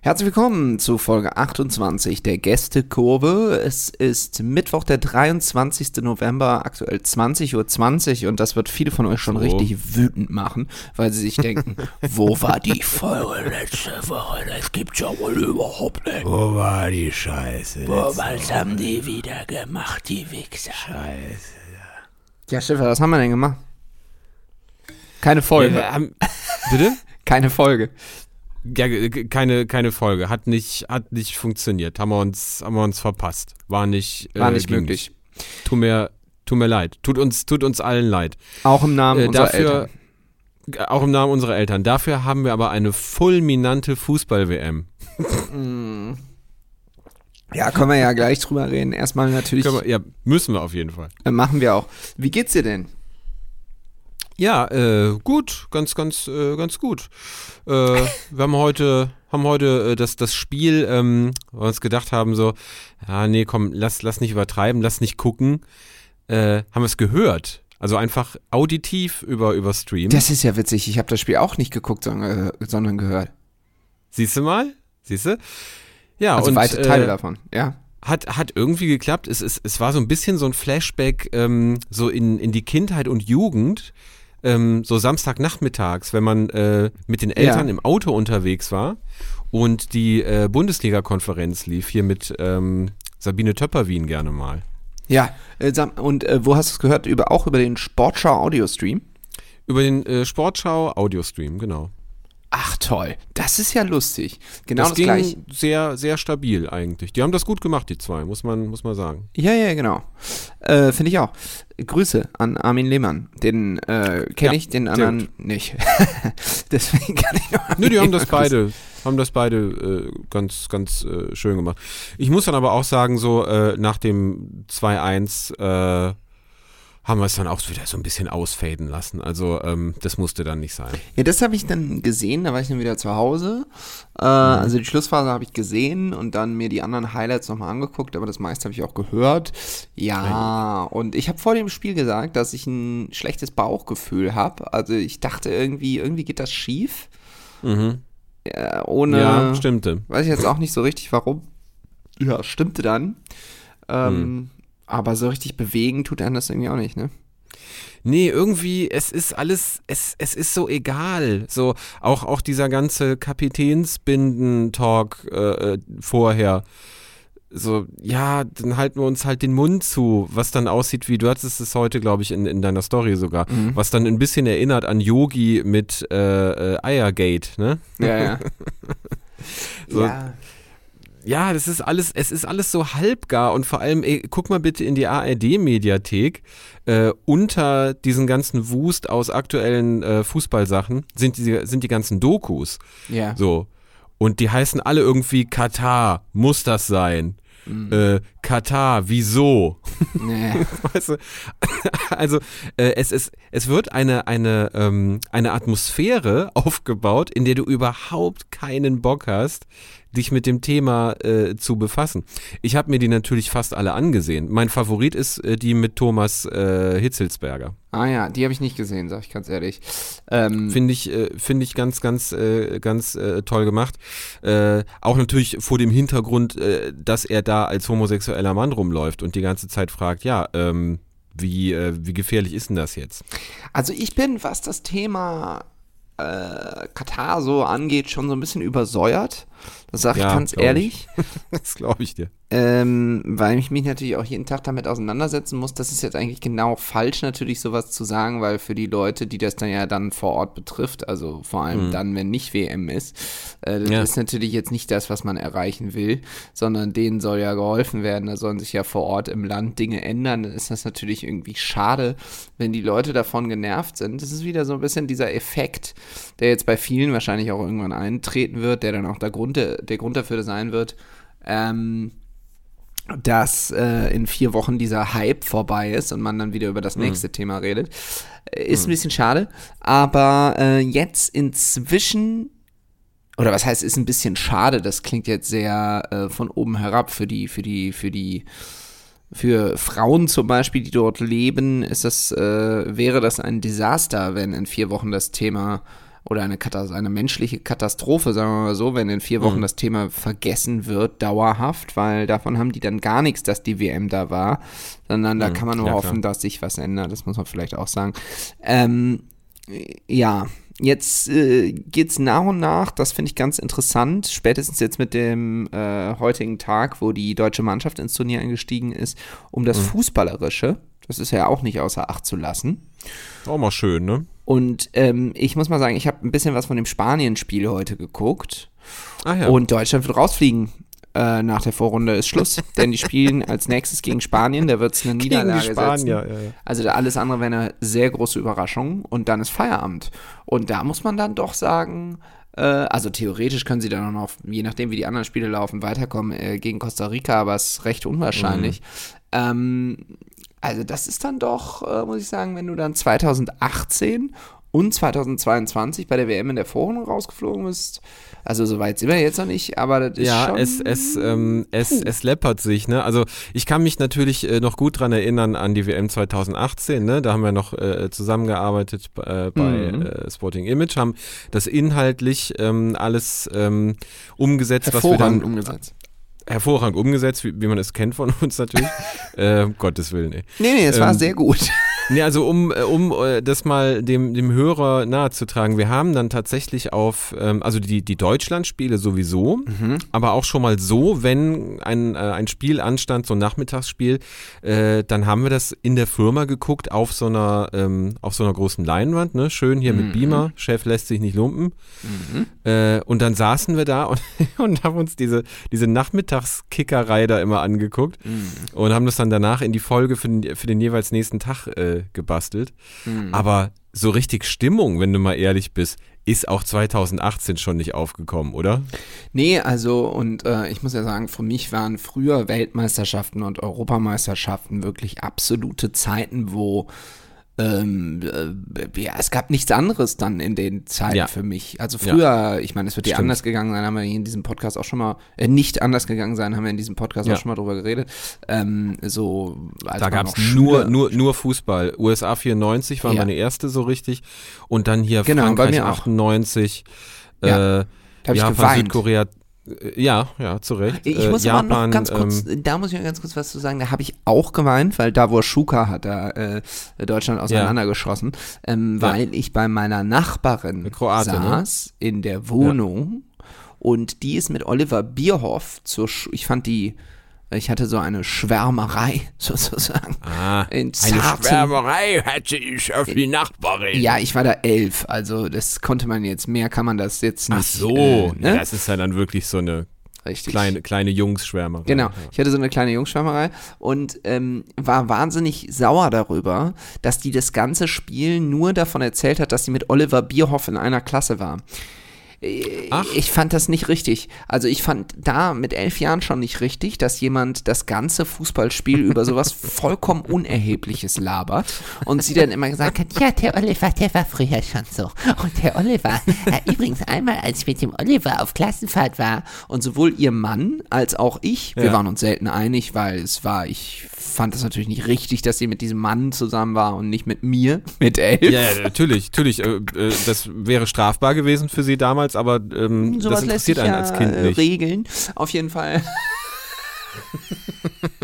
Herzlich willkommen zu Folge 28 der Gästekurve. Es ist Mittwoch, der 23. November, aktuell 20.20 Uhr 20 und das wird viele von euch schon so. richtig wütend machen, weil sie sich denken, wo war die Folge letzte Woche? Das gibt's ja wohl überhaupt nicht. Wo war die Scheiße? Wo, was haben die wieder gemacht, die Wichser? Scheiße. Ja, Schiffer, was haben wir denn gemacht? Keine Folge. Ja, haben, bitte? Keine Folge. Ja, keine, keine Folge. Hat nicht, hat nicht funktioniert. Haben wir uns, haben wir uns verpasst. War nicht, äh, War nicht möglich. Tut mir, tut mir leid. Tut uns, tut uns allen leid. Auch im Namen äh, unserer dafür, Eltern. Auch im Namen unserer Eltern. Dafür haben wir aber eine fulminante Fußball-WM. Ja, können wir ja gleich drüber reden. Erstmal natürlich. Wir, ja, müssen wir auf jeden Fall. Äh, machen wir auch. Wie geht's dir denn? Ja, äh, gut, ganz, ganz, äh, ganz gut. Äh, wir haben heute, haben heute äh, das, das Spiel, ähm, weil wir uns gedacht haben, so, ja, nee, komm, lass, lass nicht übertreiben, lass nicht gucken. Äh, haben wir es gehört. Also einfach auditiv über, über Stream. Das ist ja witzig. Ich habe das Spiel auch nicht geguckt, sondern, äh, sondern gehört. Siehst du mal? Siehst du? Ja, also und, weite Teile davon, ja hat, hat irgendwie geklappt. Es, es, es war so ein bisschen so ein Flashback ähm, so in, in die Kindheit und Jugend ähm, so Samstagnachmittags, wenn man äh, mit den Eltern ja. im Auto unterwegs war und die äh, Bundesliga-Konferenz lief, hier mit ähm, Sabine Töpperwien gerne mal. Ja, äh, und äh, wo hast du es gehört? Über, auch über den Sportschau Audio-Stream? Über den äh, Sportschau Audio-Stream, genau. Ach toll, das ist ja lustig. Genau das, das ging gleich. sehr, sehr stabil eigentlich. Die haben das gut gemacht, die zwei, muss man, muss man sagen. Ja, ja, genau. Äh, Finde ich auch. Grüße an Armin Lehmann. Den äh, kenne ja, ich, den anderen nicht. Deswegen kann ich noch. Nö, die haben das beide, haben das beide äh, ganz, ganz äh, schön gemacht. Ich muss dann aber auch sagen, so äh, nach dem 2-1 haben wir es dann auch wieder so ein bisschen ausfaden lassen. Also ähm, das musste dann nicht sein. Ja, das habe ich dann gesehen, da war ich dann wieder zu Hause. Äh, mhm. Also die Schlussphase habe ich gesehen und dann mir die anderen Highlights nochmal angeguckt, aber das meiste habe ich auch gehört. Ja, und ich habe vor dem Spiel gesagt, dass ich ein schlechtes Bauchgefühl habe. Also ich dachte irgendwie, irgendwie geht das schief. Mhm. Ja, ohne. Ja, stimmte. Weiß ich jetzt auch nicht so richtig, warum. Ja, stimmte dann. Ähm, mhm. Aber so richtig bewegen tut er das irgendwie auch nicht, ne? Nee, irgendwie, es ist alles, es, es ist so egal. So, auch, auch dieser ganze Kapitänsbinden-Talk äh, äh, vorher. So, ja, dann halten wir uns halt den Mund zu, was dann aussieht wie, du hattest es heute, glaube ich, in, in deiner Story sogar, mhm. was dann ein bisschen erinnert an Yogi mit äh, äh, Eiergate, ne? Ja, ja. so, ja ja, das ist alles, es ist alles so halbgar und vor allem, ey, guck mal bitte in die ARD-Mediathek. Äh, unter diesen ganzen Wust aus aktuellen äh, Fußballsachen sind die, sind die ganzen Dokus. Ja. So. Und die heißen alle irgendwie Katar, muss das sein? Mhm. Äh, Katar, wieso? Nee. weißt du? Also äh, es, ist, es wird eine, eine, ähm, eine Atmosphäre aufgebaut, in der du überhaupt keinen Bock hast, dich mit dem Thema äh, zu befassen. Ich habe mir die natürlich fast alle angesehen. Mein Favorit ist äh, die mit Thomas äh, Hitzelsberger. Ah ja, die habe ich nicht gesehen, sag ich ganz ehrlich. Ähm, Finde ich, äh, find ich ganz, ganz, äh, ganz äh, toll gemacht. Äh, auch natürlich vor dem Hintergrund, äh, dass er da als homosexueller Mann rumläuft und die ganze Zeit fragt, ja, ähm, wie, äh, wie gefährlich ist denn das jetzt? Also ich bin, was das Thema äh, Katar so angeht, schon so ein bisschen übersäuert. Das sage ich ja, ganz ehrlich. Ich. das glaube ich dir. Ähm, weil ich mich natürlich auch jeden Tag damit auseinandersetzen muss. Das ist jetzt eigentlich genau falsch, natürlich sowas zu sagen, weil für die Leute, die das dann ja dann vor Ort betrifft, also vor allem mhm. dann, wenn nicht WM ist, äh, das ja. ist natürlich jetzt nicht das, was man erreichen will, sondern denen soll ja geholfen werden. Da sollen sich ja vor Ort im Land Dinge ändern. Dann ist das natürlich irgendwie schade, wenn die Leute davon genervt sind. Das ist wieder so ein bisschen dieser Effekt, der jetzt bei vielen wahrscheinlich auch irgendwann eintreten wird, der dann auch der Grund, der Grund dafür sein wird. Ähm, dass äh, in vier Wochen dieser Hype vorbei ist und man dann wieder über das mhm. nächste mhm. Thema redet. Äh, ist mhm. ein bisschen schade, aber äh, jetzt inzwischen, oder was heißt, ist ein bisschen schade, das klingt jetzt sehr äh, von oben herab für die, für die, für die, für Frauen zum Beispiel, die dort leben, ist das, äh, wäre das ein Desaster, wenn in vier Wochen das Thema oder eine, eine menschliche Katastrophe, sagen wir mal so, wenn in vier Wochen mhm. das Thema vergessen wird, dauerhaft, weil davon haben die dann gar nichts, dass die WM da war, sondern da mhm. kann man nur ja, hoffen, klar. dass sich was ändert, das muss man vielleicht auch sagen. Ähm, ja, jetzt äh, es nach und nach, das finde ich ganz interessant, spätestens jetzt mit dem äh, heutigen Tag, wo die deutsche Mannschaft ins Turnier eingestiegen ist, um das mhm. Fußballerische. Das ist ja auch nicht außer Acht zu lassen. Auch mal schön, ne? Und ähm, ich muss mal sagen, ich habe ein bisschen was von dem Spanien-Spiel heute geguckt. Ah, ja. Und Deutschland wird rausfliegen. Äh, nach der Vorrunde ist Schluss, denn die spielen als nächstes gegen Spanien, da wird es eine Niederlage gegen Spanier, setzen. Ja, ja. Also alles andere wäre eine sehr große Überraschung und dann ist Feierabend. Und da muss man dann doch sagen, äh, also theoretisch können sie dann auch noch, je nachdem wie die anderen Spiele laufen, weiterkommen äh, gegen Costa Rica, aber es ist recht unwahrscheinlich. Mhm. Ähm, also das ist dann doch, äh, muss ich sagen, wenn du dann 2018 und 2022 bei der WM in der Vorrunde rausgeflogen bist. Also so weit sind wir jetzt noch nicht, aber das ist ja, schon... es, es, ähm, es, es läppert sich, ne? Also ich kann mich natürlich äh, noch gut dran erinnern an die WM 2018, ne? Da haben wir noch äh, zusammengearbeitet äh, bei mhm. Äh, Sporting Image, haben das inhaltlich ähm, alles ähm, umgesetzt, was wir dann... umgesetzt hervorragend umgesetzt, wie, wie, man es kennt von uns natürlich. äh, Gottes Willen, ey. Nee, nee, es ähm, war sehr gut. Nee, also um, äh, um äh, das mal dem, dem Hörer nahezutragen, wir haben dann tatsächlich auf, ähm, also die, die Deutschlandspiele sowieso, mhm. aber auch schon mal so, wenn ein, äh, ein Spiel anstand, so ein Nachmittagsspiel, dann haben wir das in der Firma geguckt auf so einer, ähm, auf so einer großen Leinwand, ne? Schön hier mhm. mit Beamer, Chef lässt sich nicht lumpen. Mhm. Und dann saßen wir da und, und haben uns diese, diese Nachmittagskickerei da immer angeguckt mhm. und haben das dann danach in die Folge für den, für den jeweils nächsten Tag äh, gebastelt. Mhm. Aber so richtig Stimmung, wenn du mal ehrlich bist, ist auch 2018 schon nicht aufgekommen, oder? Nee, also und äh, ich muss ja sagen, für mich waren früher Weltmeisterschaften und Europameisterschaften wirklich absolute Zeiten, wo ähm, äh, ja, es gab nichts anderes dann in den Zeiten ja. für mich. Also früher, ja. ich meine, es wird ja anders gegangen sein, haben wir in diesem Podcast auch schon mal, äh, nicht anders gegangen sein, haben wir in diesem Podcast ja. auch schon mal drüber geredet. Ähm, so, da gab es nur, nur, nur Fußball. USA 94 war meine erste so richtig und dann hier genau, Frankreich 98. Ja. Äh, Japan, Südkorea ja, ja, zu Recht. Ich äh, muss äh, Japan, aber noch ganz kurz, ähm, da muss ich noch ganz kurz was zu sagen, da habe ich auch geweint, weil da wo Schuka hat da äh, Deutschland auseinandergeschossen, ähm, ja. weil ich bei meiner Nachbarin Kroate, ne? saß ne? in der Wohnung ja. und die ist mit Oliver Bierhoff zur, Sch ich fand die ich hatte so eine Schwärmerei sozusagen. Ah, eine Schwärmerei hatte ich auf die Nachbarin. Ja, ich war da elf, also das konnte man jetzt, mehr kann man das jetzt nicht. Ach so, äh, ne? das ist ja dann wirklich so eine Richtig. Kleine, kleine Jungsschwärmerei. Genau, ich hatte so eine kleine Jungsschwärmerei und ähm, war wahnsinnig sauer darüber, dass die das ganze Spiel nur davon erzählt hat, dass sie mit Oliver Bierhoff in einer Klasse war. Ach. Ich fand das nicht richtig. Also ich fand da mit elf Jahren schon nicht richtig, dass jemand das ganze Fußballspiel über sowas vollkommen Unerhebliches labert und sie dann immer gesagt hat, ja, der Oliver, der war früher schon so. Und der Oliver, äh, übrigens einmal, als ich mit dem Oliver auf Klassenfahrt war und sowohl ihr Mann als auch ich, wir ja. waren uns selten einig, weil es war, ich fand das natürlich nicht richtig, dass sie mit diesem Mann zusammen war und nicht mit mir, mit elf. Ja, ja natürlich, natürlich. Äh, äh, das wäre strafbar gewesen für sie damals, aber ähm, das interessiert einen ja als Kind nicht. Regeln, auf jeden Fall.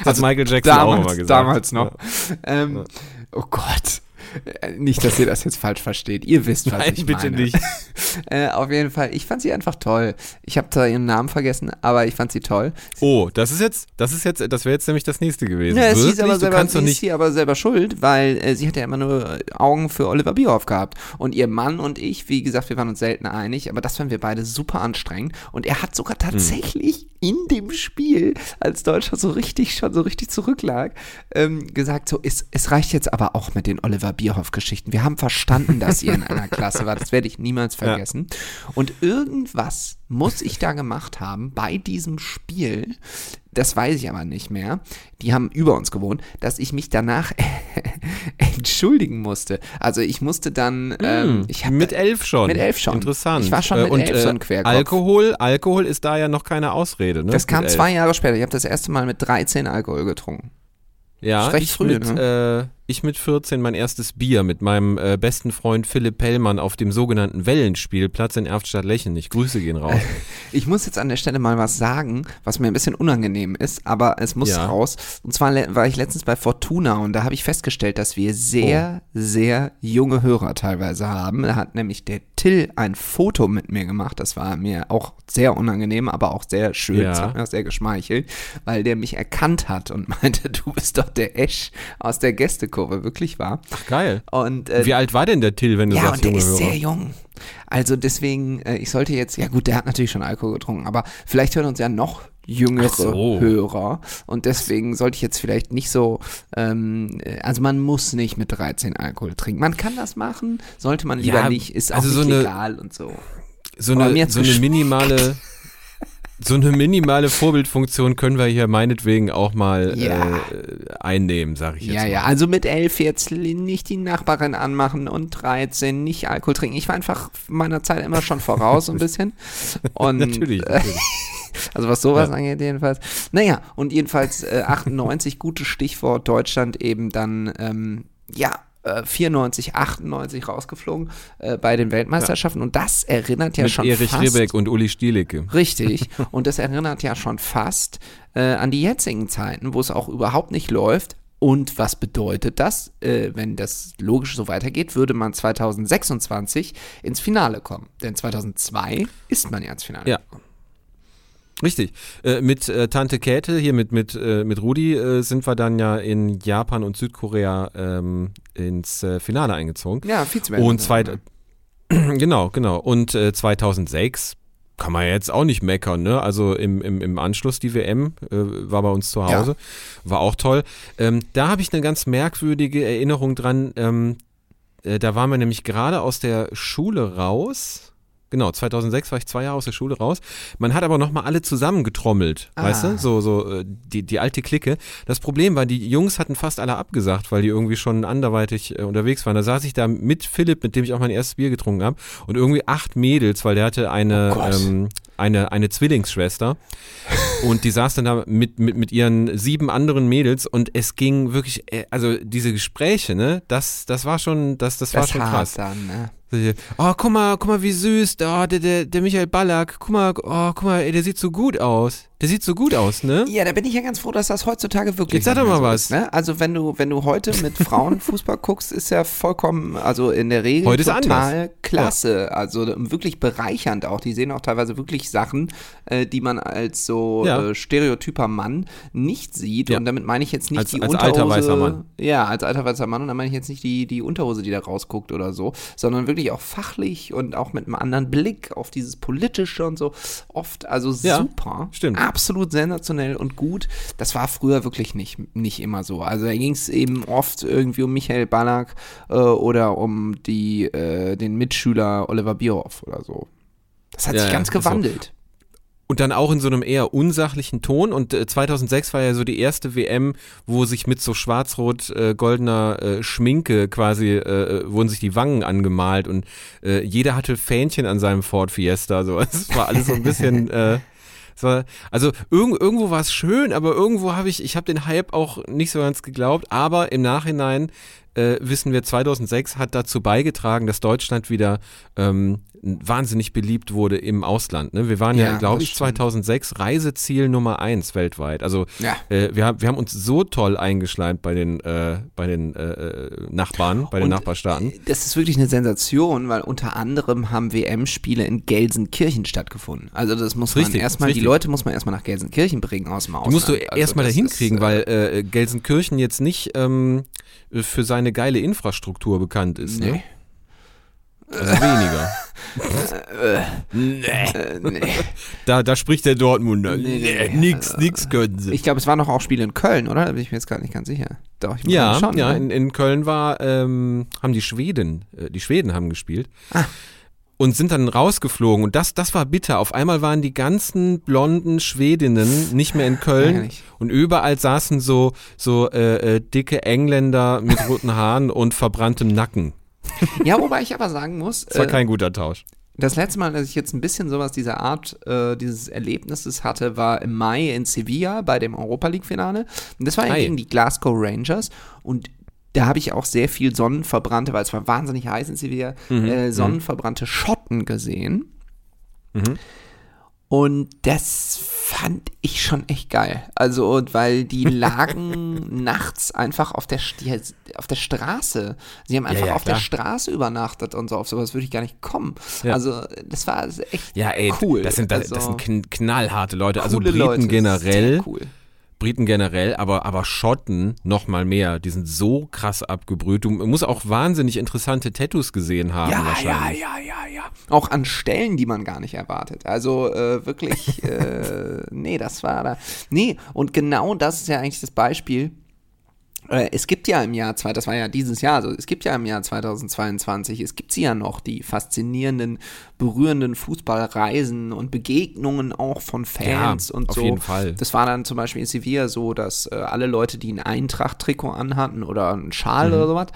Hat also Michael Jackson damals, auch immer gesagt. Damals noch. Ja. Ähm, oh Gott. Äh, nicht, dass ihr das jetzt falsch versteht. Ihr wisst, was Nein, ich bitte meine. nicht. äh, auf jeden Fall, ich fand sie einfach toll. Ich habe zwar ihren Namen vergessen, aber ich fand sie toll. Oh, das ist jetzt, das ist jetzt, das wäre jetzt nämlich das nächste gewesen. Ja, sie ist aber selber, sie ist aber selber schuld, weil äh, sie hat ja immer nur Augen für Oliver Bierhoff gehabt. Und ihr Mann und ich, wie gesagt, wir waren uns selten einig, aber das fanden wir beide super anstrengend. Und er hat sogar hm. tatsächlich hm. In dem Spiel, als Deutschland so richtig schon so richtig zurücklag, ähm, gesagt, so, es, es reicht jetzt aber auch mit den Oliver Bierhoff Bierhoff-Geschichten. Wir haben verstanden, dass ihr in einer Klasse wart. Das werde ich niemals vergessen. Ja. Und irgendwas muss ich da gemacht haben bei diesem Spiel. Das weiß ich aber nicht mehr. Die haben über uns gewohnt, dass ich mich danach entschuldigen musste. Also ich musste dann. Mm, ähm, ich hab, mit elf schon. Mit elf schon. Interessant. Ich war schon mit und, elf so ein äh, Querkopf. Alkohol, Alkohol ist da ja noch keine Ausrede. Ne? Das kam zwei Jahre später. Ich habe das erste Mal mit 13 Alkohol getrunken. Ja, recht früh, mit, ne? Ich mit 14 mein erstes Bier mit meinem äh, besten Freund Philipp Pellmann auf dem sogenannten Wellenspielplatz in Erftstadt-Lechen. Ich grüße gehen raus. Ich muss jetzt an der Stelle mal was sagen, was mir ein bisschen unangenehm ist, aber es muss ja. raus. Und zwar war ich letztens bei Fortuna und da habe ich festgestellt, dass wir sehr, oh. sehr junge Hörer teilweise haben. Da hat nämlich der Till ein Foto mit mir gemacht. Das war mir auch sehr unangenehm, aber auch sehr schön. Ja. Das hat mir auch sehr geschmeichelt, weil der mich erkannt hat und meinte, du bist doch der Esch aus der Gästekurve, wirklich wahr. Ach geil. Und, äh, Wie alt war denn der Till, wenn du ja, sagst, und der ist Hörer? sehr jung. Also deswegen, äh, ich sollte jetzt, ja gut, der hat natürlich schon Alkohol getrunken, aber vielleicht hören uns ja noch jüngere so. Hörer. Und deswegen sollte ich jetzt vielleicht nicht so, ähm, also man muss nicht mit 13 Alkohol trinken. Man kann das machen, sollte man lieber ja, nicht, ist auch also nicht so legal eine, und so. So eine, so eine minimale so eine minimale Vorbildfunktion können wir hier meinetwegen auch mal ja. äh, einnehmen, sag ich jetzt ja, mal. Ja, also mit elf jetzt nicht die Nachbarin anmachen und 13 nicht Alkohol trinken. Ich war einfach meiner Zeit immer schon voraus ein bisschen. Und, natürlich, natürlich. Also was sowas ja. angeht jedenfalls. Naja, und jedenfalls äh, 98, gutes Stichwort, Deutschland eben dann, ähm, ja, 94, äh, 98 rausgeflogen äh, bei den Weltmeisterschaften. Ja. Und das erinnert ja Mit schon Erich fast. Ribbeck und Uli Stielicke. Richtig. und das erinnert ja schon fast äh, an die jetzigen Zeiten, wo es auch überhaupt nicht läuft. Und was bedeutet das? Äh, wenn das logisch so weitergeht, würde man 2026 ins Finale kommen. Denn 2002 ist man ja ins Finale ja. gekommen. Richtig. Äh, mit äh, Tante Käthe, hier mit, mit, äh, mit Rudi, äh, sind wir dann ja in Japan und Südkorea ähm, ins äh, Finale eingezogen. Ja, Vizemeister. Und zwei, genau, genau. Und 2006 äh, kann man jetzt auch nicht meckern, ne? Also im, im, im Anschluss die WM war bei uns zu Hause, ja. war auch toll. Ähm, da habe ich eine ganz merkwürdige Erinnerung dran. Ähm, da waren wir nämlich gerade aus der Schule raus Genau, 2006 war ich zwei Jahre aus der Schule raus. Man hat aber nochmal alle zusammengetrommelt, ah. weißt du? So, so äh, die, die alte Clique. Das Problem war, die Jungs hatten fast alle abgesagt, weil die irgendwie schon anderweitig äh, unterwegs waren. Da saß ich da mit Philipp, mit dem ich auch mein erstes Bier getrunken habe, und irgendwie acht Mädels, weil der hatte eine, oh ähm, eine, eine Zwillingsschwester. und die saß dann da mit, mit, mit ihren sieben anderen Mädels und es ging wirklich, äh, also diese Gespräche, ne, das, das war schon, das, das, das war schon krass. Dann, ne? Oh, guck mal, guck mal, wie süß. Oh, der, der, der Michael Ballack. Guck mal, oh, guck mal, ey, der sieht so gut aus. Der sieht so gut aus, ne? Ja, da bin ich ja ganz froh, dass das heutzutage wirklich. Jetzt sag doch mal so was. Ist, ne? Also wenn du, wenn du heute mit Frauen Fußball guckst, ist ja vollkommen, also in der Regel heute total anders. klasse. Ja. Also wirklich bereichernd auch. Die sehen auch teilweise wirklich Sachen, äh, die man als so ja. äh, stereotyper Mann nicht sieht. Ja. Und damit meine ich jetzt nicht als, die als Unterhose. Alter weißer Mann. Ja, als alter weißer Mann. Und dann meine ich jetzt nicht die, die Unterhose, die da rausguckt oder so, sondern wirklich auch fachlich und auch mit einem anderen Blick auf dieses Politische und so. Oft, also super. Stimmt. Absolut sensationell und gut. Das war früher wirklich nicht, nicht immer so. Also da ging es eben oft irgendwie um Michael Ballack äh, oder um die, äh, den Mitschüler Oliver Bierhoff oder so. Das hat ja, sich ganz gewandelt. So. Und dann auch in so einem eher unsachlichen Ton. Und äh, 2006 war ja so die erste WM, wo sich mit so schwarz-rot-goldener äh, äh, Schminke quasi, äh, äh, wurden sich die Wangen angemalt und äh, jeder hatte Fähnchen an seinem Ford Fiesta. So. Es war alles so ein bisschen äh, war, also irg irgendwo war es schön, aber irgendwo habe ich, ich habe den Hype auch nicht so ganz geglaubt, aber im Nachhinein äh, wissen wir, 2006 hat dazu beigetragen, dass Deutschland wieder ähm, wahnsinnig beliebt wurde im Ausland. Ne? Wir waren ja, ja glaube ich, 2006 Reiseziel Nummer eins weltweit. Also ja. äh, wir, haben, wir haben uns so toll eingeschleimt bei den, äh, bei den äh, äh Nachbarn, bei den Nachbarstaaten. Das ist wirklich eine Sensation, weil unter anderem haben WM-Spiele in Gelsenkirchen stattgefunden. Also das muss man richtig, erstmal, die Leute muss man erstmal nach Gelsenkirchen bringen aus dem Ausland. Die musst du also erstmal dahin kriegen, weil äh, Gelsenkirchen jetzt nicht ähm, für seine geile Infrastruktur bekannt ist. Ne? Nee. Ne? Also weniger. nee. nee. Da, da spricht der Dortmunder. Nee, nee, nix, also, nix können sie. Ich glaube, es waren noch auch Spiele in Köln, oder? Da bin ich mir jetzt gar nicht ganz sicher. Doch, ich ja, schon, ja, in, in, Köln war, ähm, haben die Schweden, äh, die Schweden haben gespielt. Ah. Und sind dann rausgeflogen. Und das, das war bitter. Auf einmal waren die ganzen blonden Schwedinnen nicht mehr in Köln. Und überall saßen so, so äh, äh, dicke Engländer mit roten Haaren und verbranntem Nacken. Ja, wobei ich aber sagen muss. Das war äh, kein guter Tausch. Das letzte Mal, dass ich jetzt ein bisschen sowas dieser Art, äh, dieses Erlebnisses hatte, war im Mai in Sevilla bei dem Europa League-Finale. Und das war ja gegen die Glasgow Rangers. Und da habe ich auch sehr viel sonnenverbrannte, weil es war wahnsinnig heiß in Sevilla, Mhm. äh, sonnenverbrannte Schotten gesehen. Und das fand ich schon echt geil. Also, weil die lagen nachts einfach auf der, auf der Straße. Sie haben einfach ja, auf der klar. Straße übernachtet und so. Auf sowas würde ich gar nicht kommen. Ja. Also, das war echt Ja, ey, cool. das sind, das, also, das sind kn- knallharte Leute. Also Briten Leute. generell, Sehr cool. Briten generell, aber, aber Schotten noch mal mehr. Die sind so krass abgebrüht. Du musst auch wahnsinnig interessante Tattoos gesehen haben Ja, ja, wahrscheinlich. ja, ja, ja. Auch an Stellen, die man gar nicht erwartet. Also äh, wirklich, äh, nee, das war da. Nee, und genau das ist ja eigentlich das Beispiel. Äh, Es gibt ja im Jahr, zwei, das war ja dieses Jahr, also es gibt ja im Jahr 2022, es gibt sie ja noch, die faszinierenden, berührenden Fußballreisen und Begegnungen auch von Fans Ja, und auf so. jeden Fall. Das war dann zum Beispiel in Sevilla so, dass äh, alle Leute, die ein Eintracht-Trikot anhatten oder einen Schal Mhm. oder sowas,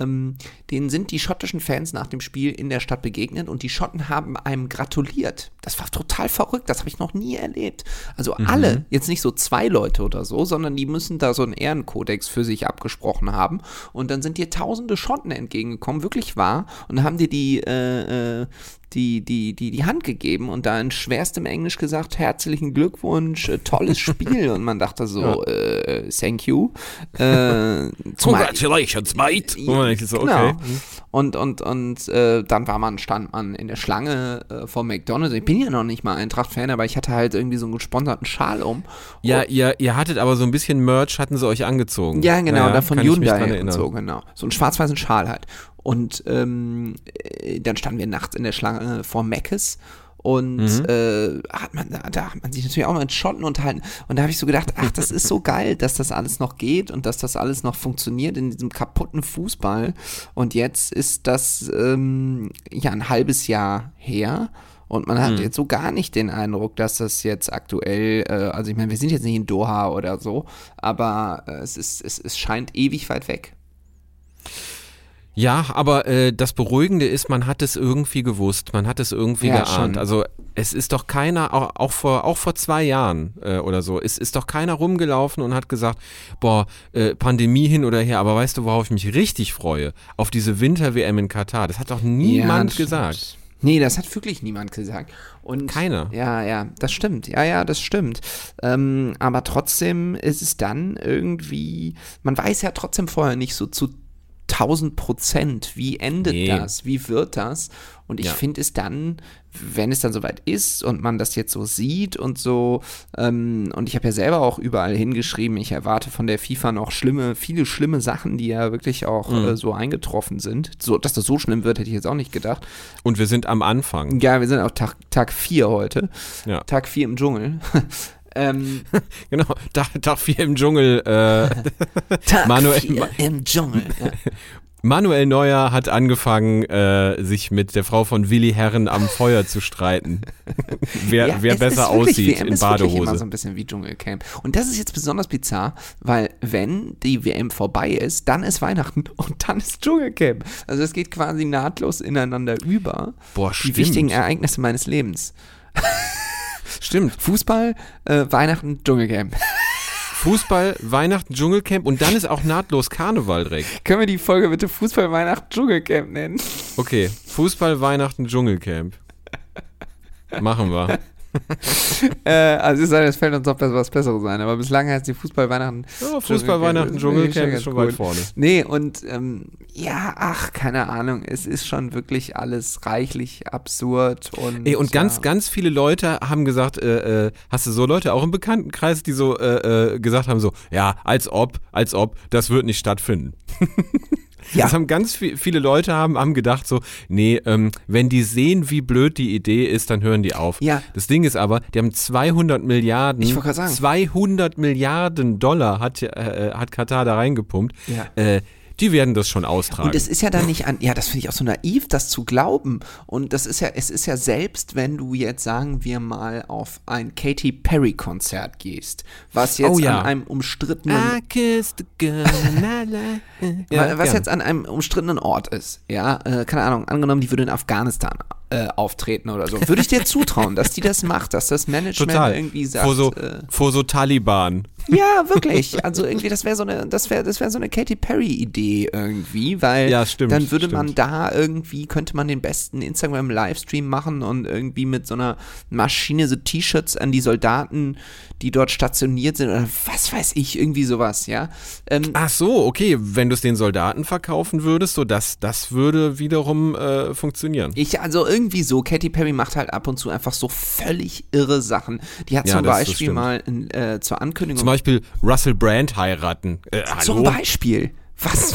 ähm, denen sind die schottischen Fans nach dem Spiel in der Stadt begegnet und die Schotten haben einem gratuliert. Das war total verrückt, das habe ich noch nie erlebt. Also Mhm. alle, jetzt nicht so zwei Leute oder so, sondern die müssen da so einen Ehrenkodex für sich abgesprochen haben und dann sind dir tausende Schotten entgegengekommen, wirklich wahr, und haben dir die, äh, äh, die, die, die, die Hand gegeben und da in schwerstem Englisch gesagt, herzlichen Glückwunsch, äh, tolles Spiel. Und man dachte so, äh, thank you. Äh, zumal- Congratulations, mate. Und man denkt so, Genau. okay. Und, und, und äh, dann war man, stand man in der Schlange äh, vor McDonalds. Ich bin ja noch nicht mal Eintracht-Fan, aber ich hatte halt irgendwie so einen gesponserten Schal um. Ja, ihr, ihr hattet aber so ein bisschen Merch, hatten sie euch angezogen. Ja, genau, Ja, da von kann ich mich dran Hyundai und so, genau. So einen schwarz-weißen Schal halt. Und ähm, äh, dann standen wir nachts in der Schlange vor Meckes und Mhm. äh, hat man, da, da hat man sich natürlich auch mal in Schotten unterhalten. Und da habe ich so gedacht, ach, das ist so geil, dass das alles noch geht und dass das alles noch funktioniert in diesem kaputten Fußball. Und jetzt ist das ähm, ja ein halbes Jahr her. Und man hat Mhm. jetzt so gar nicht den Eindruck, dass das jetzt aktuell, äh, also ich meine, wir sind jetzt nicht in Doha oder so, aber äh, es, ist, es, es scheint ewig weit weg. Ja, aber äh, das Beruhigende ist, man hat es irgendwie gewusst, man hat es irgendwie Ja, geahnt. schon. Also es ist doch keiner, auch, auch, vor, auch vor zwei Jahren äh, oder so, es ist doch keiner rumgelaufen und hat gesagt, boah, äh, Pandemie hin oder her, aber weißt du, worauf ich mich richtig freue? Auf diese Winter-WM in Katar. Das hat doch niemand das gesagt. stimmt. Nee, das hat wirklich niemand gesagt. Und Keiner. Ja, ja, das stimmt. Ja, ja, das stimmt. Ähm, aber trotzdem ist es dann irgendwie, man weiß ja trotzdem vorher nicht so zu 1000 Prozent, wie endet Nee. das, wie wird das. Und ich Ja. finde es dann, wenn es dann soweit ist und man das jetzt so sieht und so, ähm, und ich habe ja selber auch überall hingeschrieben, ich erwarte von der FIFA noch schlimme, viele schlimme Sachen, die ja wirklich auch Mhm. äh, so eingetroffen sind. So, dass das so schlimm wird, hätte ich jetzt auch nicht gedacht. Und wir sind am Anfang. Ja, wir sind auf Tag, Tag 4 heute. Ja. Tag 4 im Dschungel. ähm, Genau, Tag, Tag 4 im Dschungel. Äh, Tag Manuel- 4 im Dschungel. Ja. Manuel Neuer hat angefangen, äh, sich mit der Frau von Willi Herren am Feuer zu streiten. wer Ja, wer es besser aussieht WM in ist wirklich immer Badehose. so ein bisschen wie Dschungelcamp. Und das ist jetzt besonders bizarr, weil wenn die WM vorbei ist, dann ist Weihnachten und dann ist Dschungelcamp. Also es geht quasi nahtlos ineinander über. Boah, Die stimmt. wichtigen Ereignisse meines Lebens. Stimmt. Fußball, äh, Weihnachten, Dschungelcamp. Fußball, Weihnachten, Dschungelcamp und dann ist auch nahtlos Karneval direkt. Können wir die Folge bitte Fußball, Weihnachten, Dschungelcamp nennen? Okay, Fußball, Weihnachten, Dschungelcamp. Machen wir. äh, also es fällt uns noch was Besseres ein, aber bislang heißt die Fußball, Weihnachten, Ja, Fußball, Weihnachten, Dschungelcamp ist schon weit vorne. Nee, und ähm, ja, ach, keine Ahnung, es ist schon wirklich alles reichlich absurd und. Ey, und ganz, ja. ganz viele Leute haben gesagt, äh, äh, hast du so Leute auch im Bekanntenkreis, die so äh, äh, gesagt haben, so, ja, als ob, als ob, das wird nicht stattfinden. Ja. Das haben ganz viel, viele Leute haben, haben gedacht so, nee, ähm, wenn die sehen, wie blöd die Idee ist, dann hören die auf. Ja. Das Ding ist aber, die haben 200 Milliarden, Ich sagen. 200 Milliarden Dollar hat, äh, hat Katar da reingepumpt. Ja. Äh, die werden das schon austragen. Und es ist ja dann nicht an, ja, das finde ich auch so naiv, das zu glauben. Und das ist ja, es ist ja selbst, wenn du jetzt, sagen wir mal, auf ein Katy Perry Konzert gehst, was jetzt Oh ja. an einem umstrittenen. Wa- was gern. jetzt an einem umstrittenen Ort ist, ja, äh, keine Ahnung, angenommen, die würde in Afghanistan äh, auftreten oder so, würde ich dir zutrauen, dass die das macht, dass das Management Total. irgendwie sagt, vor, so, äh, vor so Taliban. Ja, wirklich. Also irgendwie, das wäre so eine, das wäre, das wäre so eine Katy Perry-Idee irgendwie, weil ja, stimmt, dann würde stimmt. man da irgendwie, könnte man den besten Instagram-Livestream machen und irgendwie mit so einer Maschine so T-Shirts an die Soldaten, die dort stationiert sind oder was weiß ich, irgendwie sowas, ja. Ähm, Ach so, okay, wenn du es den Soldaten verkaufen würdest, so das, das würde wiederum äh, funktionieren. Ich, also irgendwie so, Katy Perry macht halt ab und zu einfach so völlig irre Sachen. Die hat Ja, zum Beispiel mal in, äh, zur Ankündigung Zum Beispiel Russell Brand heiraten. Äh, Zum hallo? Beispiel. Was?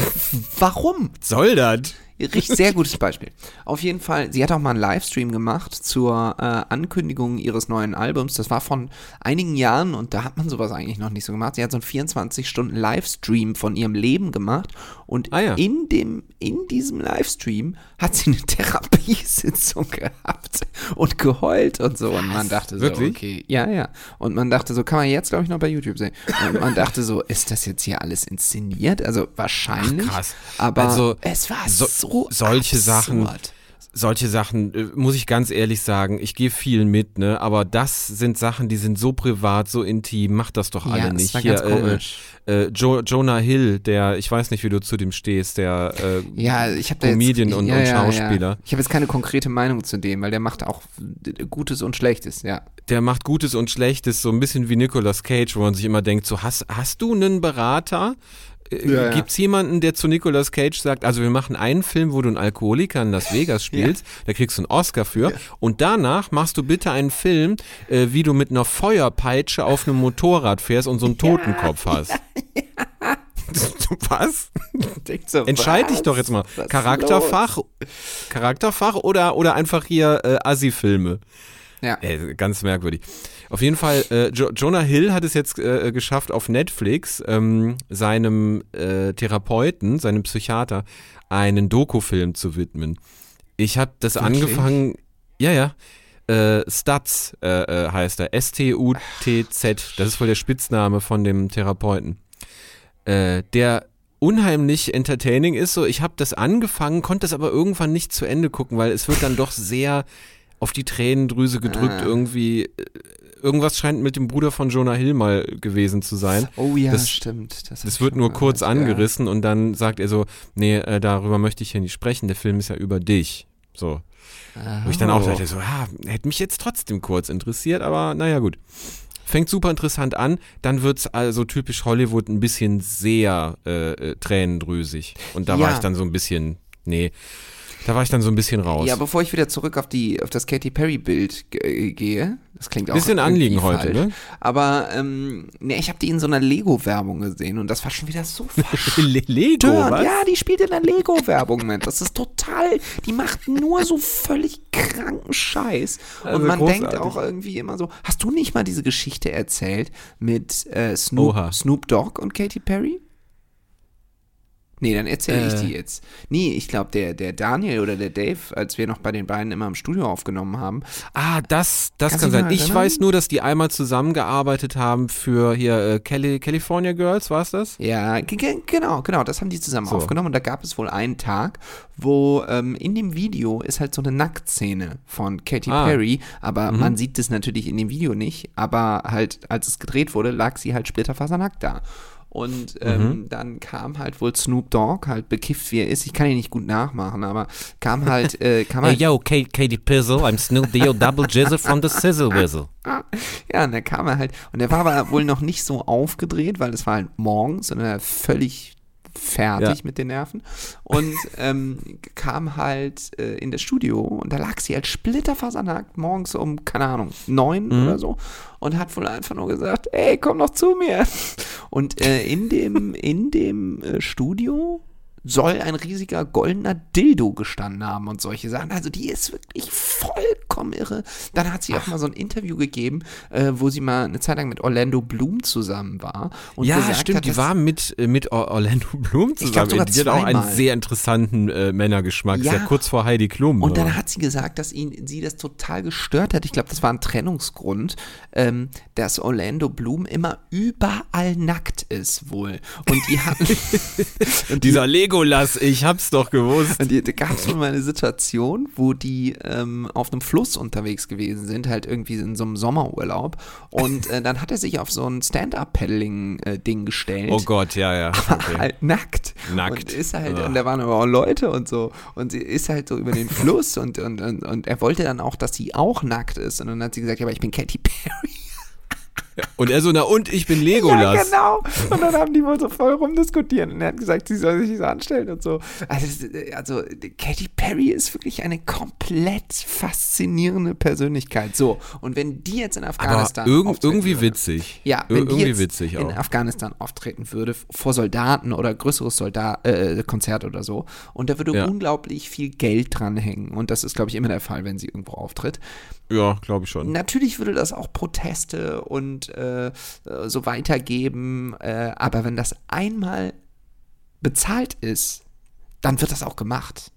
Warum? Soll das? Richtig, sehr gutes Beispiel. Auf jeden Fall, sie hat auch mal einen Livestream gemacht zur äh, Ankündigung ihres neuen Albums. Das war von einigen Jahren und da hat man sowas eigentlich noch nicht so gemacht. Sie hat so einen 24-Stunden-Livestream von ihrem Leben gemacht und Ah ja. in, dem, in diesem Livestream hat sie eine Therapiesitzung gehabt und geheult und so. Und man dachte so, Wirklich? okay, ja, ja. Und man dachte so, kann man jetzt, glaube ich, noch bei YouTube sehen. Und man dachte so, ist das jetzt hier alles inszeniert? Also wahrscheinlich. Ach, krass. Aber Also, es war so- so solche Sachen- absurd. Solche Sachen, äh, muss ich ganz ehrlich sagen, ich gehe viel mit, ne? Aber das sind Sachen, die sind so privat, so intim, mach das doch Ja, alle es nicht. war Hier, ganz komisch. Äh, äh, jo Jonah Hill, der, ich weiß nicht, wie du zu dem stehst, der äh, Ja, ich habe da Comedian jetzt, und- ja, und ja, Schauspieler. Ja. Ich habe jetzt keine konkrete Meinung zu dem, weil der macht auch Gutes und Schlechtes, ja. der macht Gutes und Schlechtes, so ein bisschen wie Nicolas Cage, wo man sich immer denkt, so hast, hast du einen Berater? Äh, Ja, ja. Gibt's jemanden, der zu Nicolas Cage sagt, also wir machen einen Film, wo du einen Alkoholiker in Las Vegas spielst, da kriegst du einen Oscar für und danach machst du bitte einen Film, äh, wie du mit einer Feuerpeitsche auf einem Motorrad fährst und so einen Totenkopf hast. Was? So, Entscheid was? dich doch jetzt mal. Was Charakterfach, Charakterfach oder, oder einfach hier äh, Assi-Filme? Ja. Äh, ganz merkwürdig. Auf jeden Fall, äh, jo Jonah Hill hat es jetzt äh, geschafft, auf Netflix ähm, seinem äh, Therapeuten, seinem Psychiater, einen Dokufilm zu widmen. Ich habe das Wirklich? angefangen, ja, ja. Äh, Stutz äh, äh, heißt er. S-T-U-T-Z. Das ist wohl der Spitzname von dem Therapeuten. Der unheimlich entertaining ist. So, ich habe das angefangen, konnte das aber irgendwann nicht zu Ende gucken, weil es wird dann doch sehr auf die Tränendrüse gedrückt Ah. irgendwie. Irgendwas scheint mit dem Bruder von Jonah Hill mal gewesen zu sein. Oh ja, Das- stimmt. Das, Das wird nur mal kurz gehört, ja. angerissen und dann sagt er so, nee, äh, darüber möchte ich hier nicht sprechen, der Film ist ja über dich. So. Wo ich dann auch dachte, so, ja, hätte mich jetzt trotzdem kurz interessiert, aber naja, gut. Fängt super interessant an, dann wird's also typisch Hollywood ein bisschen sehr äh, äh, tränendrüsig. Und da war Ja. ich dann so ein bisschen, nee, da war ich dann so ein bisschen raus. Ja, bevor ich wieder zurück auf die auf das Katy Perry Bild ge- gehe, das klingt auch Bisschen Anliegen heute, falsch, ne? Aber ähm, nee, ich habe die in so einer Lego Werbung gesehen und das war schon wieder so Le Lego, was? ja, die spielt in der Lego-Werbung mit. Das ist total, die macht nur so völlig kranken Scheiß. Und Also man großartig. denkt auch irgendwie immer so, hast du nicht mal diese Geschichte erzählt mit äh, Snoop, Oha. Snoop Dogg und Katy Perry? Nee, dann erzähle ich Äh. die jetzt. Nee, ich glaube, der, der Daniel oder der Dave, als wir noch bei den beiden immer im Studio aufgenommen haben, Ah, das, das kann sein. Ich weiß nur, dass die einmal zusammengearbeitet haben für hier äh, Cali California Girls, war es das? Ja, ge- ge- genau, genau, das haben die zusammen So. aufgenommen und da gab es wohl einen Tag, wo ähm, in dem Video ist halt so eine Nacktszene von Katy Ah. Perry, aber man sieht das natürlich in dem Video nicht, aber halt, als es gedreht wurde, lag sie halt splitterfasernackt da. Und ähm, dann kam halt wohl Snoop Dogg, halt bekifft wie er ist, ich kann ihn nicht gut nachmachen, aber kam halt, äh, kam halt, yo, Katie Pizzle, I'm Snoop Dio Double Jizzle from the Sizzle Wizzle. ja, und dann kam er halt, und er war aber wohl noch nicht so aufgedreht, weil es war halt morgens, sondern er völlig fertig Ja. mit den Nerven und ähm, kam halt äh, in das Studio und da lag sie halt splitterfasernackt morgens um, keine Ahnung, neun Mhm. oder so und hat wohl einfach nur gesagt, ey, komm noch zu mir. Und äh, in dem, in dem äh, Studio soll ein riesiger goldener Dildo gestanden haben und solche Sachen. Also die ist wirklich vollkommen irre. Dann hat sie auch mal so ein Interview gegeben, äh, wo sie mal eine Zeit lang mit Orlando Bloom zusammen war. Und ja, gesagt stimmt, hat, die war mit, äh, mit Or- Orlando Bloom Ich zusammen. glaub sogar die hat auch einen sehr interessanten äh, Männergeschmack. Ja. Ja. kurz vor Heidi Klum. Und dann aber- hat sie gesagt, dass ihn, sie das total gestört hat. Ich glaube, das war ein Trennungsgrund, ähm, dass Orlando Bloom immer überall nackt ist wohl. Und die hatten, und die, dieser Legolas, ich hab's doch gewusst. Und da gab es schon mal eine Situation, wo die ähm, auf einem Fluss unterwegs gewesen sind, halt irgendwie in so einem Sommerurlaub. Und äh, dann hat er sich auf so ein Stand-Up-Paddling-Ding gestellt. Oh Gott, ja, ja. Okay. halt nackt. Nackt. Und ist halt, Ja. und da waren aber auch Leute und so. Und sie ist halt so über den Fluss und, und, und, und er wollte dann auch, dass sie auch nackt ist. Und dann hat sie gesagt, ja, aber ich bin Katy Perry. Und er so, na und, ich bin Ja, Legolas. genau. Und dann haben die wohl so voll rumdiskutiert und er hat gesagt, sie soll sich so anstellen und so. Also, das- also Katy Perry ist wirklich eine komplett faszinierende Persönlichkeit. So, und wenn die jetzt in Aber Afghanistan irgend, auftreten irgendwie würde, witzig. Ja, Ir- wenn die irgendwie jetzt witzig in auch. Afghanistan auftreten würde, vor Soldaten oder größeres Soldat, äh, Konzert oder so, und da würde Ja. unglaublich viel Geld dranhängen. Und das ist, glaube ich, immer der Fall, wenn sie irgendwo auftritt. Ja, glaube ich schon. Natürlich würde das auch Proteste und äh, äh, so weitergeben, äh, aber wenn das einmal bezahlt ist, dann wird das auch gemacht.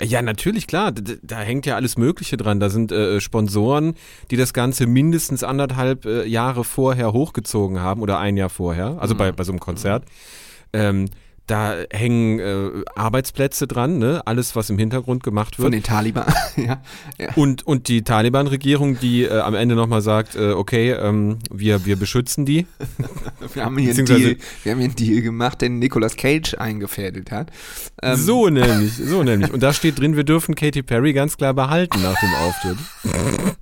Ja, natürlich, klar. Da, da hängt ja alles Mögliche dran. Da sind äh, Sponsoren, die das Ganze mindestens anderthalb äh, Jahre vorher hochgezogen haben oder ein Jahr vorher, also Mhm. bei, bei so einem Konzert. Ähm, da hängen äh, Arbeitsplätze dran, ne? alles, was im Hintergrund gemacht Von wird. den Taliban. ja. ja. Und, und die Taliban-Regierung, die äh, am Ende nochmal sagt, äh, okay, ähm, wir, wir beschützen die. Wir, haben hier einen Deal, wir haben hier einen Deal gemacht, den Nicolas Cage eingefädelt hat. Ähm, so nämlich, so nämlich. Und da steht drin, wir dürfen Katy Perry ganz klar behalten nach dem Auftritt.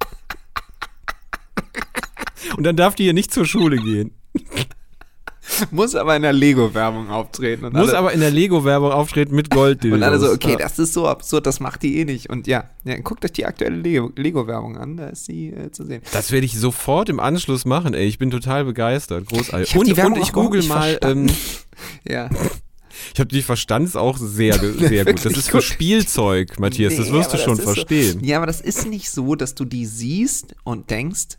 Und dann darf die hier nicht zur Schule gehen. Muss aber in der Lego-Werbung auftreten. Muss alle, aber in der Lego-Werbung auftreten mit Gold. und alle so, okay, ja. das ist so absurd, das macht die eh nicht. Und ja, ja guckt euch die aktuelle Lego- Lego-Werbung an, da ist sie äh, zu sehen. Das werde ich sofort im Anschluss machen, ey. Ich bin total begeistert. Großartig. Ich und, und ich google mal, ähm, Ja. ich habe die verstanden, ist auch sehr, sehr gut. Das ist für. Spielzeug, Matthias, das Nee, wirst du schon das verstehen. So, ja, aber das ist nicht so, dass du die siehst und denkst,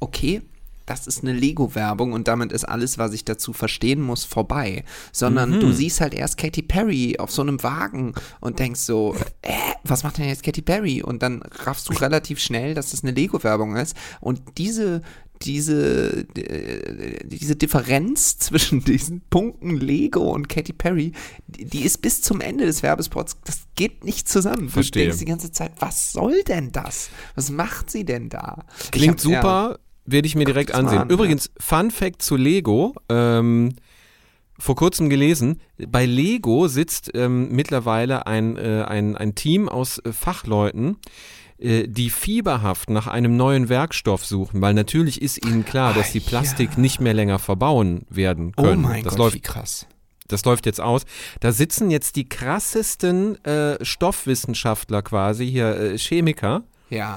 okay, das ist eine Lego-Werbung und damit ist alles, was ich dazu verstehen muss, vorbei. Sondern Mhm. du siehst halt erst Katy Perry auf so einem Wagen und denkst so, äh, was macht denn jetzt Katy Perry? Und dann raffst du relativ schnell, dass das eine Lego-Werbung ist. Und diese, diese, äh, diese Differenz zwischen diesen Punkten Lego und Katy Perry, die, ist bis zum Ende des Werbespots, das geht nicht zusammen. Verstehe. Du denkst die ganze Zeit, was soll denn das? Was macht sie denn da? Klingt hab- super, werde ich mir direkt ansehen. an, ja. Übrigens, Fun Fact zu Lego. Ähm, vor kurzem gelesen, bei Lego sitzt ähm, mittlerweile ein, äh, ein, ein Team aus äh, Fachleuten, äh, die fieberhaft nach einem neuen Werkstoff suchen, weil natürlich ist ihnen klar, dass die Ah, Plastik ja. nicht mehr länger verbauen werden Oh können. mein das Gott, läuft wie krass. das läuft jetzt aus. Da sitzen jetzt die krassesten äh, Stoffwissenschaftler quasi, hier äh, Chemiker, Ja.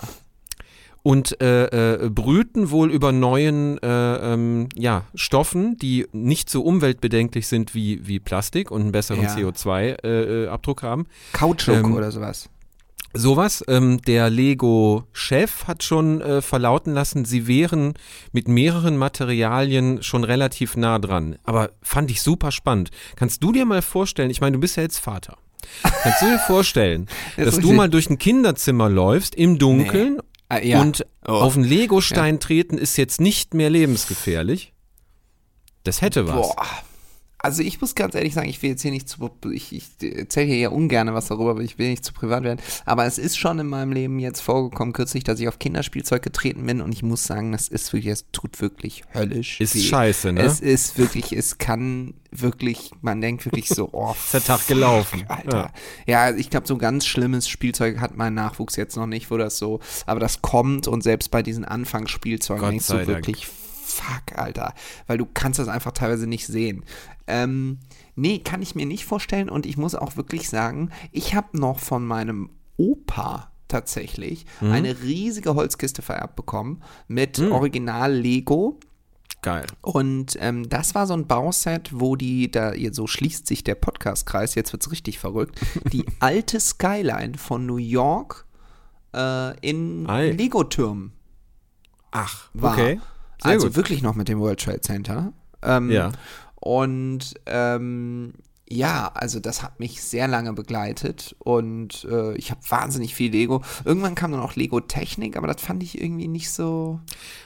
Und äh, äh, brüten wohl über neuen äh, ähm, ja, Stoffen, die nicht so umweltbedenklich sind wie, wie Plastik und einen besseren Ja. CO2-Abdruck haben. Kautschuk Ähm, oder sowas. Sowas. Ähm, der Lego-Chef hat schon äh, verlauten lassen, sie wären mit mehreren Materialien schon relativ nah dran. Aber fand ich super spannend. Kannst du dir mal vorstellen, ich meine, du bist ja jetzt Vater. Kannst du dir vorstellen, Das dass du mal durch ein Kinderzimmer läufst im Dunkeln Ah, ja. und Oh. auf einen Legostein treten ist jetzt nicht mehr lebensgefährlich? Das hätte was. Boah. Also ich muss ganz ehrlich sagen, ich will jetzt hier nicht zu, ich, ich erzähle hier ja ungern was darüber, aber ich will nicht zu privat werden. Aber es ist schon in meinem Leben jetzt vorgekommen, kürzlich, dass ich auf Kinderspielzeug getreten bin und ich muss sagen, das ist wirklich, es tut wirklich höllisch Ist weh. scheiße, ne? Es ist wirklich, es kann wirklich, man denkt wirklich so, oh, Ist der Tag gelaufen. Alter. Ja, ich glaube, so ganz schlimmes Spielzeug hat mein Nachwuchs jetzt noch nicht, wo das so, aber das kommt und selbst bei diesen Anfangsspielzeugen denkst du Dank. Fuck, Alter, weil du kannst das einfach teilweise nicht sehen. Ähm, nee, kann ich mir nicht vorstellen und ich muss auch wirklich sagen, ich habe noch von meinem Opa tatsächlich Mhm. eine riesige Holzkiste vererbt bekommen mit Original Lego. Geil. Und ähm, das war so ein Bauset, wo die, da so schließt sich der Podcast-Kreis, jetzt wird's richtig verrückt, die alte Skyline von New York äh, in. Lego-Türmen Ach, war. okay. Sehr also gut. wirklich noch mit dem World Trade Center. Ähm, Ja. Und ähm, ja, also das hat mich sehr lange begleitet und äh, ich habe wahnsinnig viel Lego. Irgendwann kam dann auch Lego Technik, aber das fand ich irgendwie nicht so.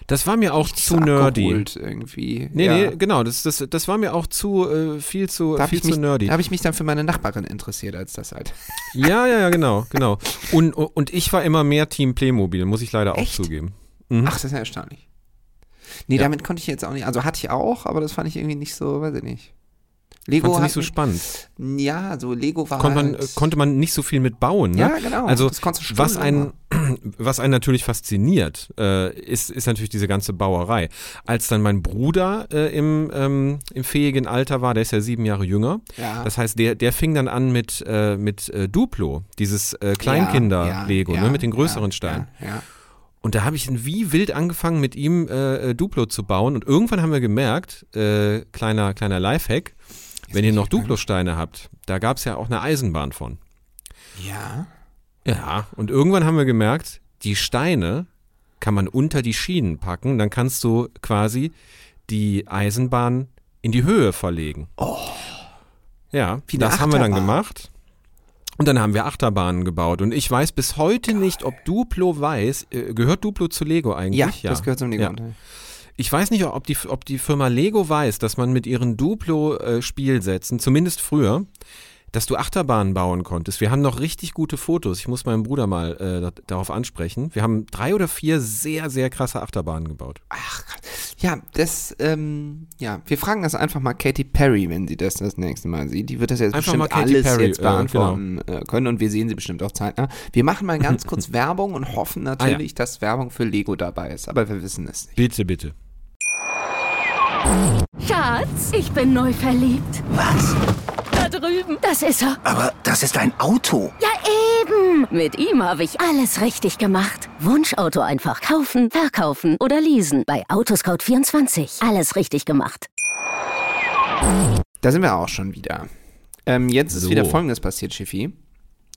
Das war mir auch zu nerdy. irgendwie. Nee, ja. nee, genau, das, das, das war mir auch zu äh, viel zu, da viel zu mich, nerdy. Da habe ich mich dann für meine Nachbarin interessiert, als das halt. Ja, ja, ja, genau, genau. Und, und ich war immer mehr Team Playmobil, muss ich leider Echt? auch zugeben. Mhm. Ach, das ist ja erstaunlich. Nee, ja. damit konnte ich jetzt auch nicht. Also hatte ich auch, aber das fand ich irgendwie nicht so, weiß ich nicht. Lego Fand's nicht so spannend. Ja, so Lego war konnte halt man, konnte man nicht so viel mit bauen. Ne? Ja, genau. Also was einen, was einen natürlich fasziniert, äh, ist, ist natürlich diese ganze Bauerei. Als dann mein Bruder äh, im, ähm, im fähigen Alter war, der ist ja sieben Jahre jünger. Ja. Das heißt, der, der fing dann an mit, äh, mit äh, Duplo, dieses äh, Kleinkinder-Lego, ja, ne, ja, mit den größeren Steinen. Ja, Und da habe ich wie wild angefangen, mit ihm äh, Duplo zu bauen. Und irgendwann haben wir gemerkt, äh, kleiner, kleiner Lifehack, wenn ihr noch Duplo-Steine habt, da gab es ja auch eine Eisenbahn von. Ja. Ja, und irgendwann haben wir gemerkt, die Steine kann man unter die Schienen packen, dann kannst du quasi die Eisenbahn in die Höhe verlegen. Oh. Ja, das haben wir dann gemacht. Und dann haben wir Achterbahnen gebaut. Und ich weiß bis heute Geil. nicht, ob Duplo weiß, äh, gehört Duplo zu Lego eigentlich? Ja, ja. das gehört zum Lego. Ja. Ich weiß nicht, ob die, ob die Firma Lego weiß, dass man mit ihren Duplo-Spielsätzen, zumindest früher, dass du Achterbahnen bauen konntest. Wir haben noch richtig gute Fotos. Ich muss meinen Bruder mal äh, darauf ansprechen. Wir haben drei oder vier sehr, sehr krasse Achterbahnen gebaut. Ach, ja, das, ähm, ja, wir fragen das einfach mal Katy Perry, wenn sie das das nächste Mal sieht. Die wird das jetzt einfach bestimmt alles Perry, jetzt beantworten äh, genau. können und wir sehen sie bestimmt auch zeitnah. Wir machen mal ganz kurz Werbung und hoffen natürlich, ah, ja. dass Werbung für Lego dabei ist, aber wir wissen es nicht. Bitte, bitte. Schatz, ich bin neu verliebt. Was? Da drüben. Das ist er. Aber das ist ein Auto. Ja, eben. Mit ihm habe ich alles richtig gemacht. Wunschauto einfach kaufen, verkaufen oder leasen. Bei Autoscout24. Alles richtig gemacht. Da sind wir auch schon wieder. Ähm, jetzt ist So. wieder Folgendes passiert, Schiffi.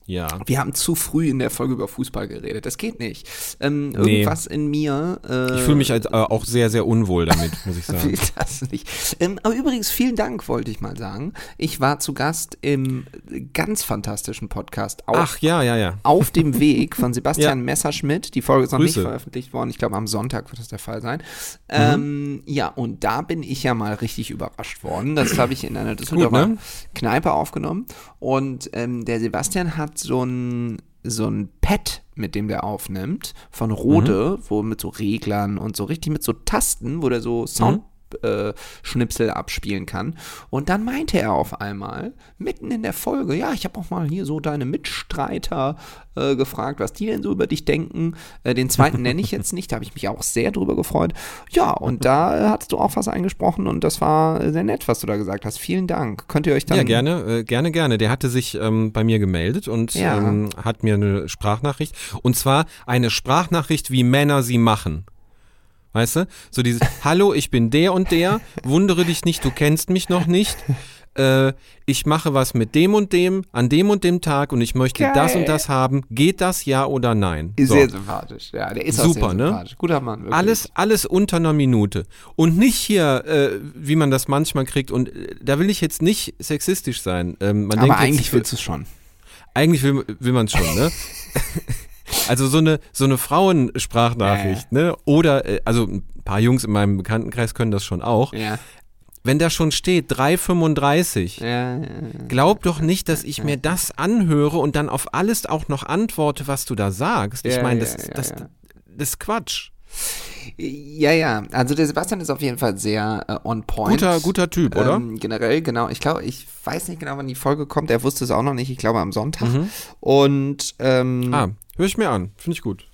Ja. Wir haben zu früh in der Folge über Fußball geredet. Das geht nicht. Ähm, Nee. irgendwas in mir. Äh, Ich fühle mich halt, äh, auch sehr, sehr unwohl damit, muss ich sagen. das nicht. Ähm, aber übrigens, vielen Dank, wollte ich mal sagen. Ich war zu Gast im ganz fantastischen Podcast auf, Ach, ja, ja, ja. auf dem Weg von Sebastian Ja. Messerschmidt. Die Folge ist noch Grüße. nicht veröffentlicht worden. Ich glaube, am Sonntag wird das der Fall sein. Mhm. Ähm, ja, und da bin ich ja mal richtig überrascht worden. Das habe ich in einer Düsseldorfer ne? Kneipe aufgenommen. Und ähm, der Sebastian hat so ein so ein Pad, mit dem der aufnimmt, von Rode, Mhm. wo mit so Reglern und so richtig mit so Tasten, wo der so Sound äh, Schnipsel abspielen kann. Und dann meinte er auf einmal, mitten in der Folge, ja, ich habe auch mal hier so deine Mitstreiter äh, gefragt, was die denn so über dich denken. Äh, den zweiten nenne ich jetzt nicht, da habe ich mich auch sehr drüber gefreut. Ja, und da hattest du auch was eingesprochen und das war sehr nett, was du da gesagt hast. Vielen Dank. Könnt ihr euch dann. Ja, gerne, äh, gerne, gerne. Der hatte sich ähm, bei mir gemeldet und Ja. ähm, hat mir eine Sprachnachricht. Und zwar eine Sprachnachricht, wie Männer sie machen. Weißt du? So dieses, hallo, ich bin der und der, wundere dich nicht, du kennst mich noch nicht. Äh, ich mache was mit dem und dem, an dem und dem Tag und ich möchte Geil. das und das haben. Geht das ja oder nein? Ist So. Sehr sympathisch, ja, der ist auch Super, sehr ne? sympathisch. Guter Mann, wirklich. Alles, alles unter einer Minute. Und nicht hier, äh, wie man das manchmal kriegt. Und äh, da will ich jetzt nicht sexistisch sein. Ähm, man Aber denkt eigentlich jetzt, willst du es schon. eigentlich will, will man es schon, ne? Also so eine, so eine Frauensprachnachricht, ne? Oder, äh, also ein paar Jungs in meinem Bekanntenkreis können das schon auch. Ja. Wenn da schon steht 3,35, Ja, ja, glaub doch nicht, dass ich mir das anhöre und dann auf alles auch noch antworte, was du da sagst. Ich Ja, meine, ja, das, ja, das, ja. das ist Quatsch. ja, ja. Also der Sebastian ist auf jeden Fall sehr äh, on point. Guter, guter Typ, oder? Ähm, generell, genau. Ich glaube, ich weiß nicht genau, wann die Folge kommt. Er wusste es auch noch nicht. Ich glaube am Sonntag. Mhm. Und ähm, Ah, höre ich mir an. Finde ich gut.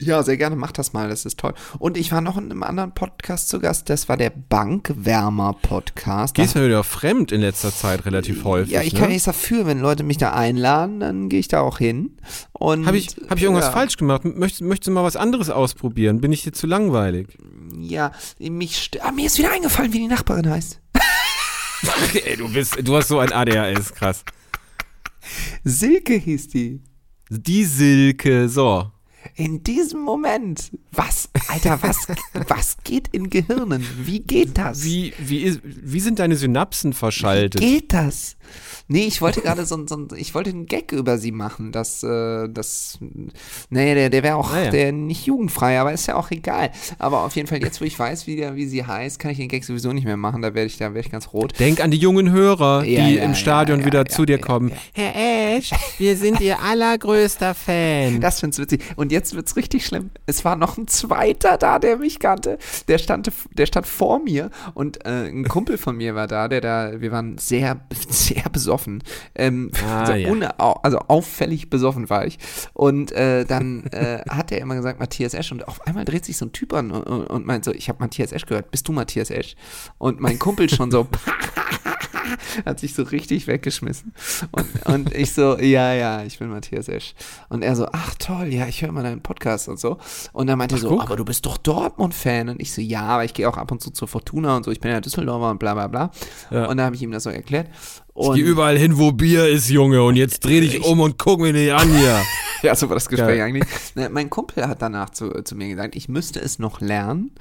ja, sehr gerne. Mach das mal. Das ist toll. Und ich war noch in einem anderen Podcast zu Gast. Das war der Bankwärmer-Podcast. Gehst mir wieder fremd in letzter Zeit relativ häufig. ja, ich ne? kann nichts dafür, wenn Leute mich da einladen, dann gehe ich da auch hin. Habe ich, hab ich irgendwas ja, falsch gemacht? Möchtest, möchtest du mal was anderes ausprobieren? Bin ich dir zu langweilig? Ja, mich ah, mir ist wieder eingefallen, wie die Nachbarin heißt. Ey, du bist, du hast so ein ADHS, krass. Silke hieß die. Die Silke, so. in diesem Moment, was, Alter, was, was geht in Gehirnen? Wie geht das? Wie, wie, ist, wie sind deine Synapsen verschaltet? Wie geht das? Nee, ich wollte gerade so, so ich wollte einen Gag über sie machen, dass, äh, das, nee, der, der wäre auch, ah, ja. der nicht jugendfrei, aber ist ja auch egal. Aber auf jeden Fall, jetzt wo ich weiß, wie, der, wie sie heißt, kann ich den Gag sowieso nicht mehr machen, da werde ich, da werde ich ganz rot. Denk an die jungen Hörer, ja, die ja, im Stadion wieder zu dir kommen. Herr Esch, wir sind Ihr allergrößter Fan. Das find's witzig. Und jetzt wird's richtig schlimm. Es war noch ein zweiter da, der mich kannte. Der stand, der stand vor mir und äh, ein Kumpel von mir war da, der da, wir waren sehr, sehr besoffen. Ähm, ah, also, ja. also, auffällig besoffen war ich. Und äh, dann äh, hat er immer gesagt, Matthias Esch. Und auf einmal dreht sich so ein Typ an und, und meint so, ich habe Matthias Esch gehört. Bist du Matthias Esch? Und mein Kumpel schon so, hat sich so richtig weggeschmissen. Und, und ich so, ja, ja, ich bin Matthias Esch. Und er so, ach toll, ja, ich höre mal deinen Podcast und so. Und dann meinte er so, guck. aber du bist doch Dortmund-Fan. Und ich so, ja, aber ich gehe auch ab und zu zur Fortuna und so, ich bin ja Düsseldorfer und bla bla bla. Ja. Und dann habe ich ihm das so erklärt. Und ich gehe überall hin, wo Bier ist, Junge. Und jetzt dreh dich um und guck mir nicht an hier. ja, so war das Gespräch ja. eigentlich. Mein Kumpel hat danach zu, zu mir gesagt, ich müsste es noch lernen,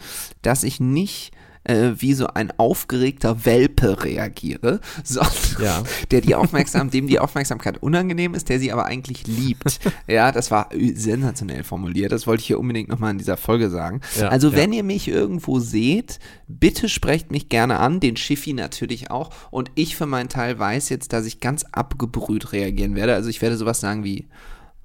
dass ich nicht äh, wie so ein aufgeregter Welpe reagiere, sondern ja. der die Aufmerksam, dem die Aufmerksamkeit unangenehm ist, der sie aber eigentlich liebt. ja, das war sensationell formuliert. Das wollte ich hier unbedingt nochmal in dieser Folge sagen. Ja, also, wenn ihr mich irgendwo seht, bitte sprecht mich gerne an, den Schiffi natürlich auch. Und ich für meinen Teil weiß jetzt, dass ich ganz abgebrüht reagieren werde. Also ich werde sowas sagen wie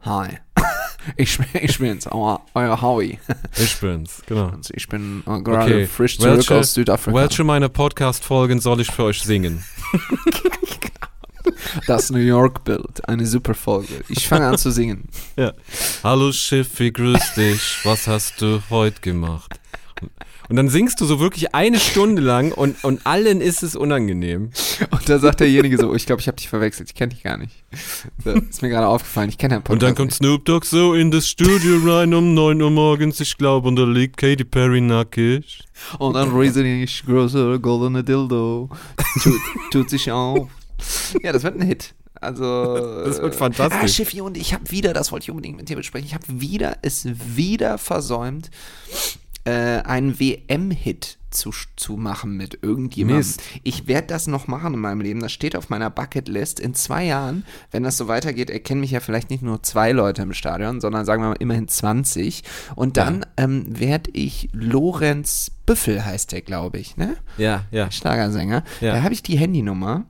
Hi. Ich, ich bin's, euer, euer Howie. Ich bin's, genau. Ich bin äh, gerade okay. frisch zurück welche, aus Südafrika. Welche meiner Podcast-Folgen soll ich für euch singen? Das New York-Bild, eine super Folge. Ich fange an zu singen. Ja. Hallo Schiffi, grüß dich. Was hast du heute gemacht? Und dann singst du so wirklich eine Stunde lang und, und allen ist es unangenehm. Und da sagt derjenige so, ich glaube, ich habe dich verwechselt, ich kenne dich gar nicht. Das ist mir gerade aufgefallen, ich kenne deinen Podcast Und dann kommt. Snoop Dogg so in das Studio rein um 9 Uhr morgens, ich glaube, und da liegt Katy Perry nackig. Und dann riesig großer goldene Dildo tut, tut sich auf. Ja, das wird ein Hit. Also. Das wird fantastisch. Ah, Schiffi, und ich habe wieder, das wollte ich unbedingt mit dir besprechen, ich habe wieder, es wieder versäumt, äh, einen WM-Hit zu, zu machen mit irgendjemandem. Mist. Ich werde das noch machen in meinem Leben. Das steht auf meiner Bucketlist. In zwei Jahren, wenn das so weitergeht, erkennen mich ja vielleicht nicht nur zwei Leute im Stadion, sondern sagen wir mal immerhin 20. Und dann ja. ähm, werde ich Lorenz Büffel, heißt der, glaube ich, ne? Ja, ja. Schlagersänger. Ja. Da habe ich die Handynummer.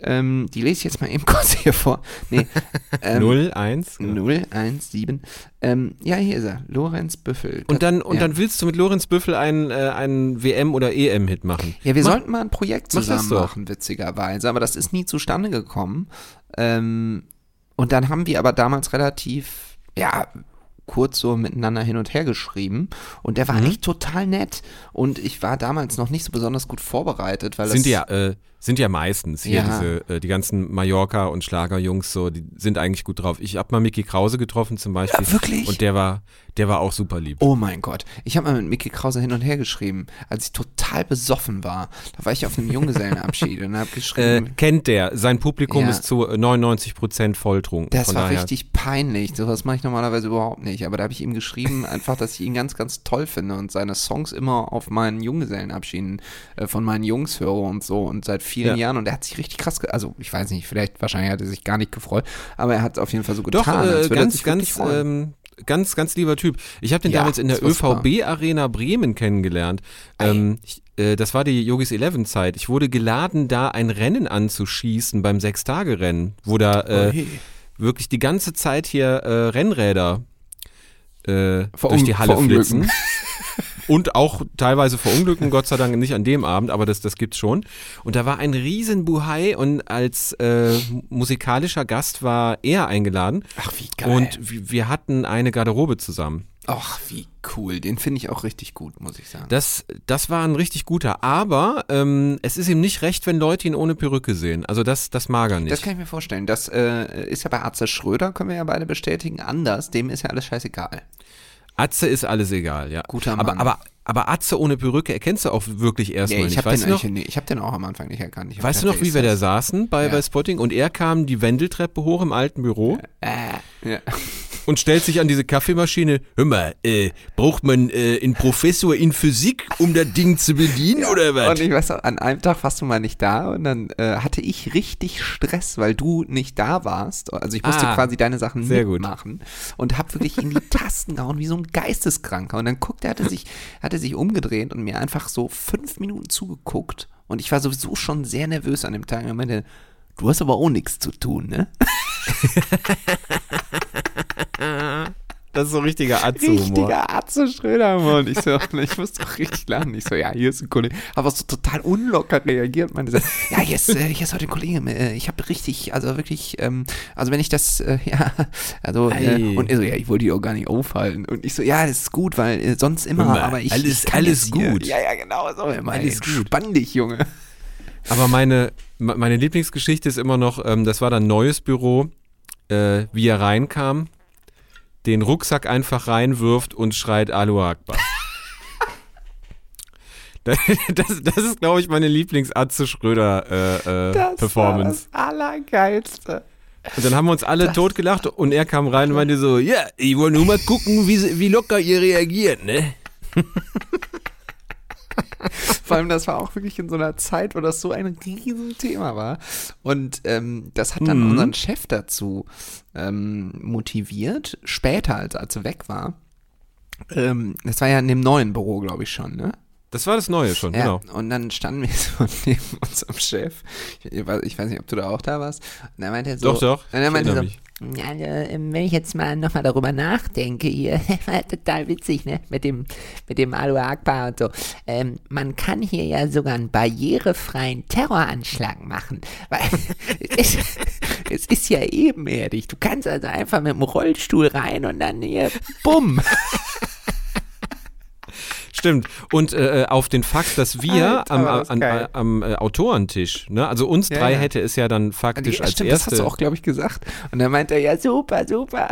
Ähm, die lese ich jetzt mal eben kurz hier vor. Nee, ähm, 01? Genau. 017. Ähm, ja, hier ist er. Lorenz Büffel. Und dann, und ja. dann willst du mit Lorenz Büffel einen, äh, einen WM- oder EM-Hit machen? Ja, wir Mach, sollten mal ein Projekt zusammen machen, witzigerweise. Aber das ist nie zustande gekommen. Ähm, und dann haben wir aber damals relativ, ja, kurz so miteinander hin und her geschrieben und der war mhm. echt total nett und ich war damals noch nicht so besonders gut vorbereitet, weil sind ja äh, sind ja meistens hier ja. diese, äh, die ganzen Mallorca und Schlagerjungs so, die sind eigentlich gut drauf. Ich habe mal Mickey Krause getroffen zum Beispiel. Ja, wirklich? Und der war, der war auch super lieb. Oh mein Gott. Ich habe mal mit Mickey Krause hin und her geschrieben, als ich total besoffen war. Da war ich auf einem Junggesellenabschied und habe geschrieben. Äh, kennt der. Sein Publikum ja. ist zu 99 Prozent volltrunken. Das war daher. richtig peinlich. Sowas mache ich normalerweise überhaupt nicht. Aber da habe ich ihm geschrieben, einfach, dass ich ihn ganz, ganz toll finde und seine Songs immer auf meinen Junggesellenabschieden äh, von meinen Jungs höre und so. Und seit vielen ja. Jahren und er hat sich richtig krass, also ich weiß nicht, vielleicht wahrscheinlich hat er sich gar nicht gefreut, aber er hat es auf jeden Fall so getan. Doch, äh, ganz, ganz, ähm, ganz, ganz lieber Typ. Ich habe den ja, damals in der ÖVB Arena Bremen kennengelernt. Ähm, ich, äh, das war die Yogis 11 Zeit. Ich wurde geladen, da ein Rennen anzuschießen beim Sechstagerennen, wo da äh, oh, wirklich die ganze Zeit hier äh, Rennräder äh, durch die Halle flitzen. und auch teilweise verunglücken, Gott sei Dank nicht an dem Abend, aber das, das gibt's schon. Und da war ein riesen Buhai und als äh, musikalischer Gast war er eingeladen. Ach, wie geil. Und wir hatten eine Garderobe zusammen. Ach, wie cool. Den finde ich auch richtig gut, muss ich sagen. Das, das war ein richtig guter. Aber ähm, es ist ihm nicht recht, wenn Leute ihn ohne Perücke sehen. Also das, das mag er nicht. Das kann ich mir vorstellen. Das äh, ist ja bei Arze Schröder, können wir ja beide bestätigen, anders. Dem ist ja alles scheißegal. Atze ist alles egal, ja. Guter Mann. Aber, aber aber Atze ohne Perücke erkennst du auch wirklich erstmal Ja, ich nicht. habe Weißt den, noch? ich, nee, ich hab den auch am Anfang nicht erkannt. Hab Weißt du noch, wie wir da saßen bei, Ja. bei Spotting und er kam die Wendeltreppe hoch im alten Büro das? Ja. und stellt sich an diese Kaffeemaschine. Hör mal, äh, braucht man äh, einen Professor in Physik, um das Ding zu bedienen oder was? Und ich weiß auch, an einem Tag warst du mal nicht da und dann äh, hatte ich richtig Stress, weil du nicht da warst. Also ich musste Ah, quasi deine Sachen sehr gut. mitmachen und habe wirklich in die Tasten gehauen wie so ein Geisteskranker. Und dann guckt er, hatte sich, hatte sich umgedreht und mir einfach so fünf Minuten zugeguckt. Und ich war sowieso schon sehr nervös an dem Tag. Und er meinte, du hast aber auch nichts zu tun, ne? Das ist so richtiger Atze-Humor. Richtiger Atze Schröder, Und ich so, ich musste doch richtig lachen. Ich so, ja, hier ist ein Kollege. Aber so total unlocker reagiert. Man so, ja, hier ist, äh, hier ist heute ein Kollege. äh, Ich habe richtig, also wirklich, ähm, also wenn ich das, äh, ja, also, äh, Ei. und er so, ja, ich wollte die auch gar nicht aufhalten. Und ich so, ja, das ist gut, weil sonst immer, mal, aber ich. alles- ich alles jetzt hier- gut. Ja, ja, genau so. Immer, Alles ey, gut. Spann dich, Junge. Aber meine, me- meine Lieblingsgeschichte ist immer noch, ähm, das war dann neues Büro, äh, wie er reinkam, den Rucksack einfach reinwirft und schreit Alu Akbar. das, das, das ist, glaube ich, meine Lieblings-Atze Schröder äh, äh. War das Allergeilste. Und dann haben wir uns alle totgelacht und er kam rein und meinte so, ja, ich wollte nur mal gucken, wie, wie locker ihr reagiert, ne? Vor allem, das war auch wirklich in so einer Zeit, wo das so ein Riesenthema war. Und ähm, das hat dann Mhm. unseren Chef dazu ähm, motiviert, später, als, als er weg war. Ähm, das war ja in dem neuen Büro, glaube ich schon, ne? Das war das Neue schon, Ja, genau. und dann standen wir so neben unserem Chef. Ich, ich weiß ich weiß nicht, ob du da auch da warst. Und dann meinte er so. Doch, doch, Und dann meinte er so, ja, also, ähm, wenn ich jetzt mal nochmal darüber nachdenke, hier, war total witzig, ne, mit dem, mit dem Alu Akbar und so. Ähm, man kann hier ja sogar einen barrierefreien Terroranschlag machen, weil es, es ist ja ebenerdig. Du kannst also einfach mit dem Rollstuhl rein und dann hier, bumm. Stimmt. Und äh, auf den Fakt, dass wir Alter, am, das an, geil. am äh, Autorentisch, ne, also uns Ja, drei ja. hätte es ja dann faktisch Ja, als stimmt, das erste. hast du auch, glaube ich, gesagt. Und dann meinte er, ja, super, super.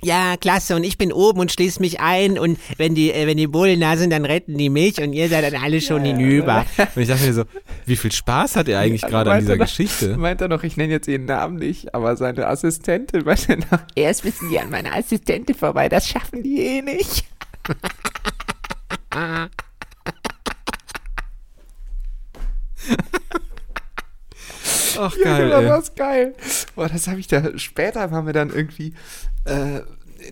Ja, klasse. Und ich bin oben und schließe mich ein. Und wenn die, äh, wenn die Bullen da sind, dann retten die mich. Und ihr seid dann alle schon hinüber. Und ich dachte mir so, wie viel Spaß hat er eigentlich gerade an dieser er- Geschichte? Meint er noch, ich nenne jetzt ihren Namen nicht, aber seine Assistentin meinte er noch, erst müssen die an meine Assistentin vorbei, das schaffen die eh nicht. Ach Ja, geil, genau, ey. das ist geil. Boah, das habe ich da, später waren wir dann irgendwie, äh,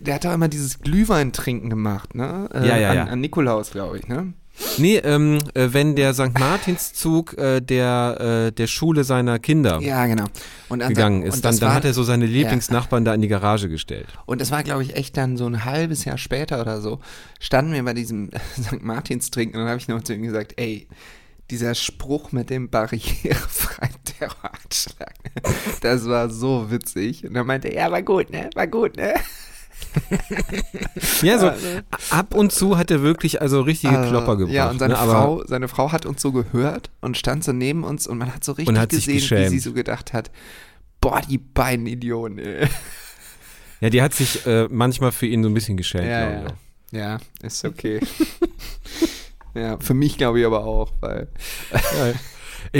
der hat doch immer dieses Glühwein-Trinken gemacht, ne? Äh, Ja, ja, an, ja. An Nikolaus, glaube ich, ne? Nee, ähm, äh, wenn der St. Martinszug äh, der, äh, der Schule seiner Kinder Ja, genau. Und an- gegangen ist, und dann, dann war, hat er so seine Lieblingsnachbarn da in die Garage gestellt. Und das war, glaube ich, echt dann so ein halbes Jahr später oder so, standen wir bei diesem St. Martins trinken und dann habe ich noch zu ihm gesagt, ey, dieser Spruch mit dem barrierefreien Terroranschlag, das war so witzig. Und dann meinte er, ja, war gut, ne? War gut, ne? Ja, so ab und zu hat er wirklich also richtige Also, Klopper gebracht. Ja, und seine, ne, Frau, seine Frau hat uns so gehört und stand so neben uns und man hat so richtig gesehen, wie sie so gedacht hat, boah, die beiden Idioten, ey. Ja, die hat sich äh, manchmal für ihn so ein bisschen geschämt, Ja, glaube ich. ja. Ja, ist okay. ja, für mich glaube ich aber auch, weil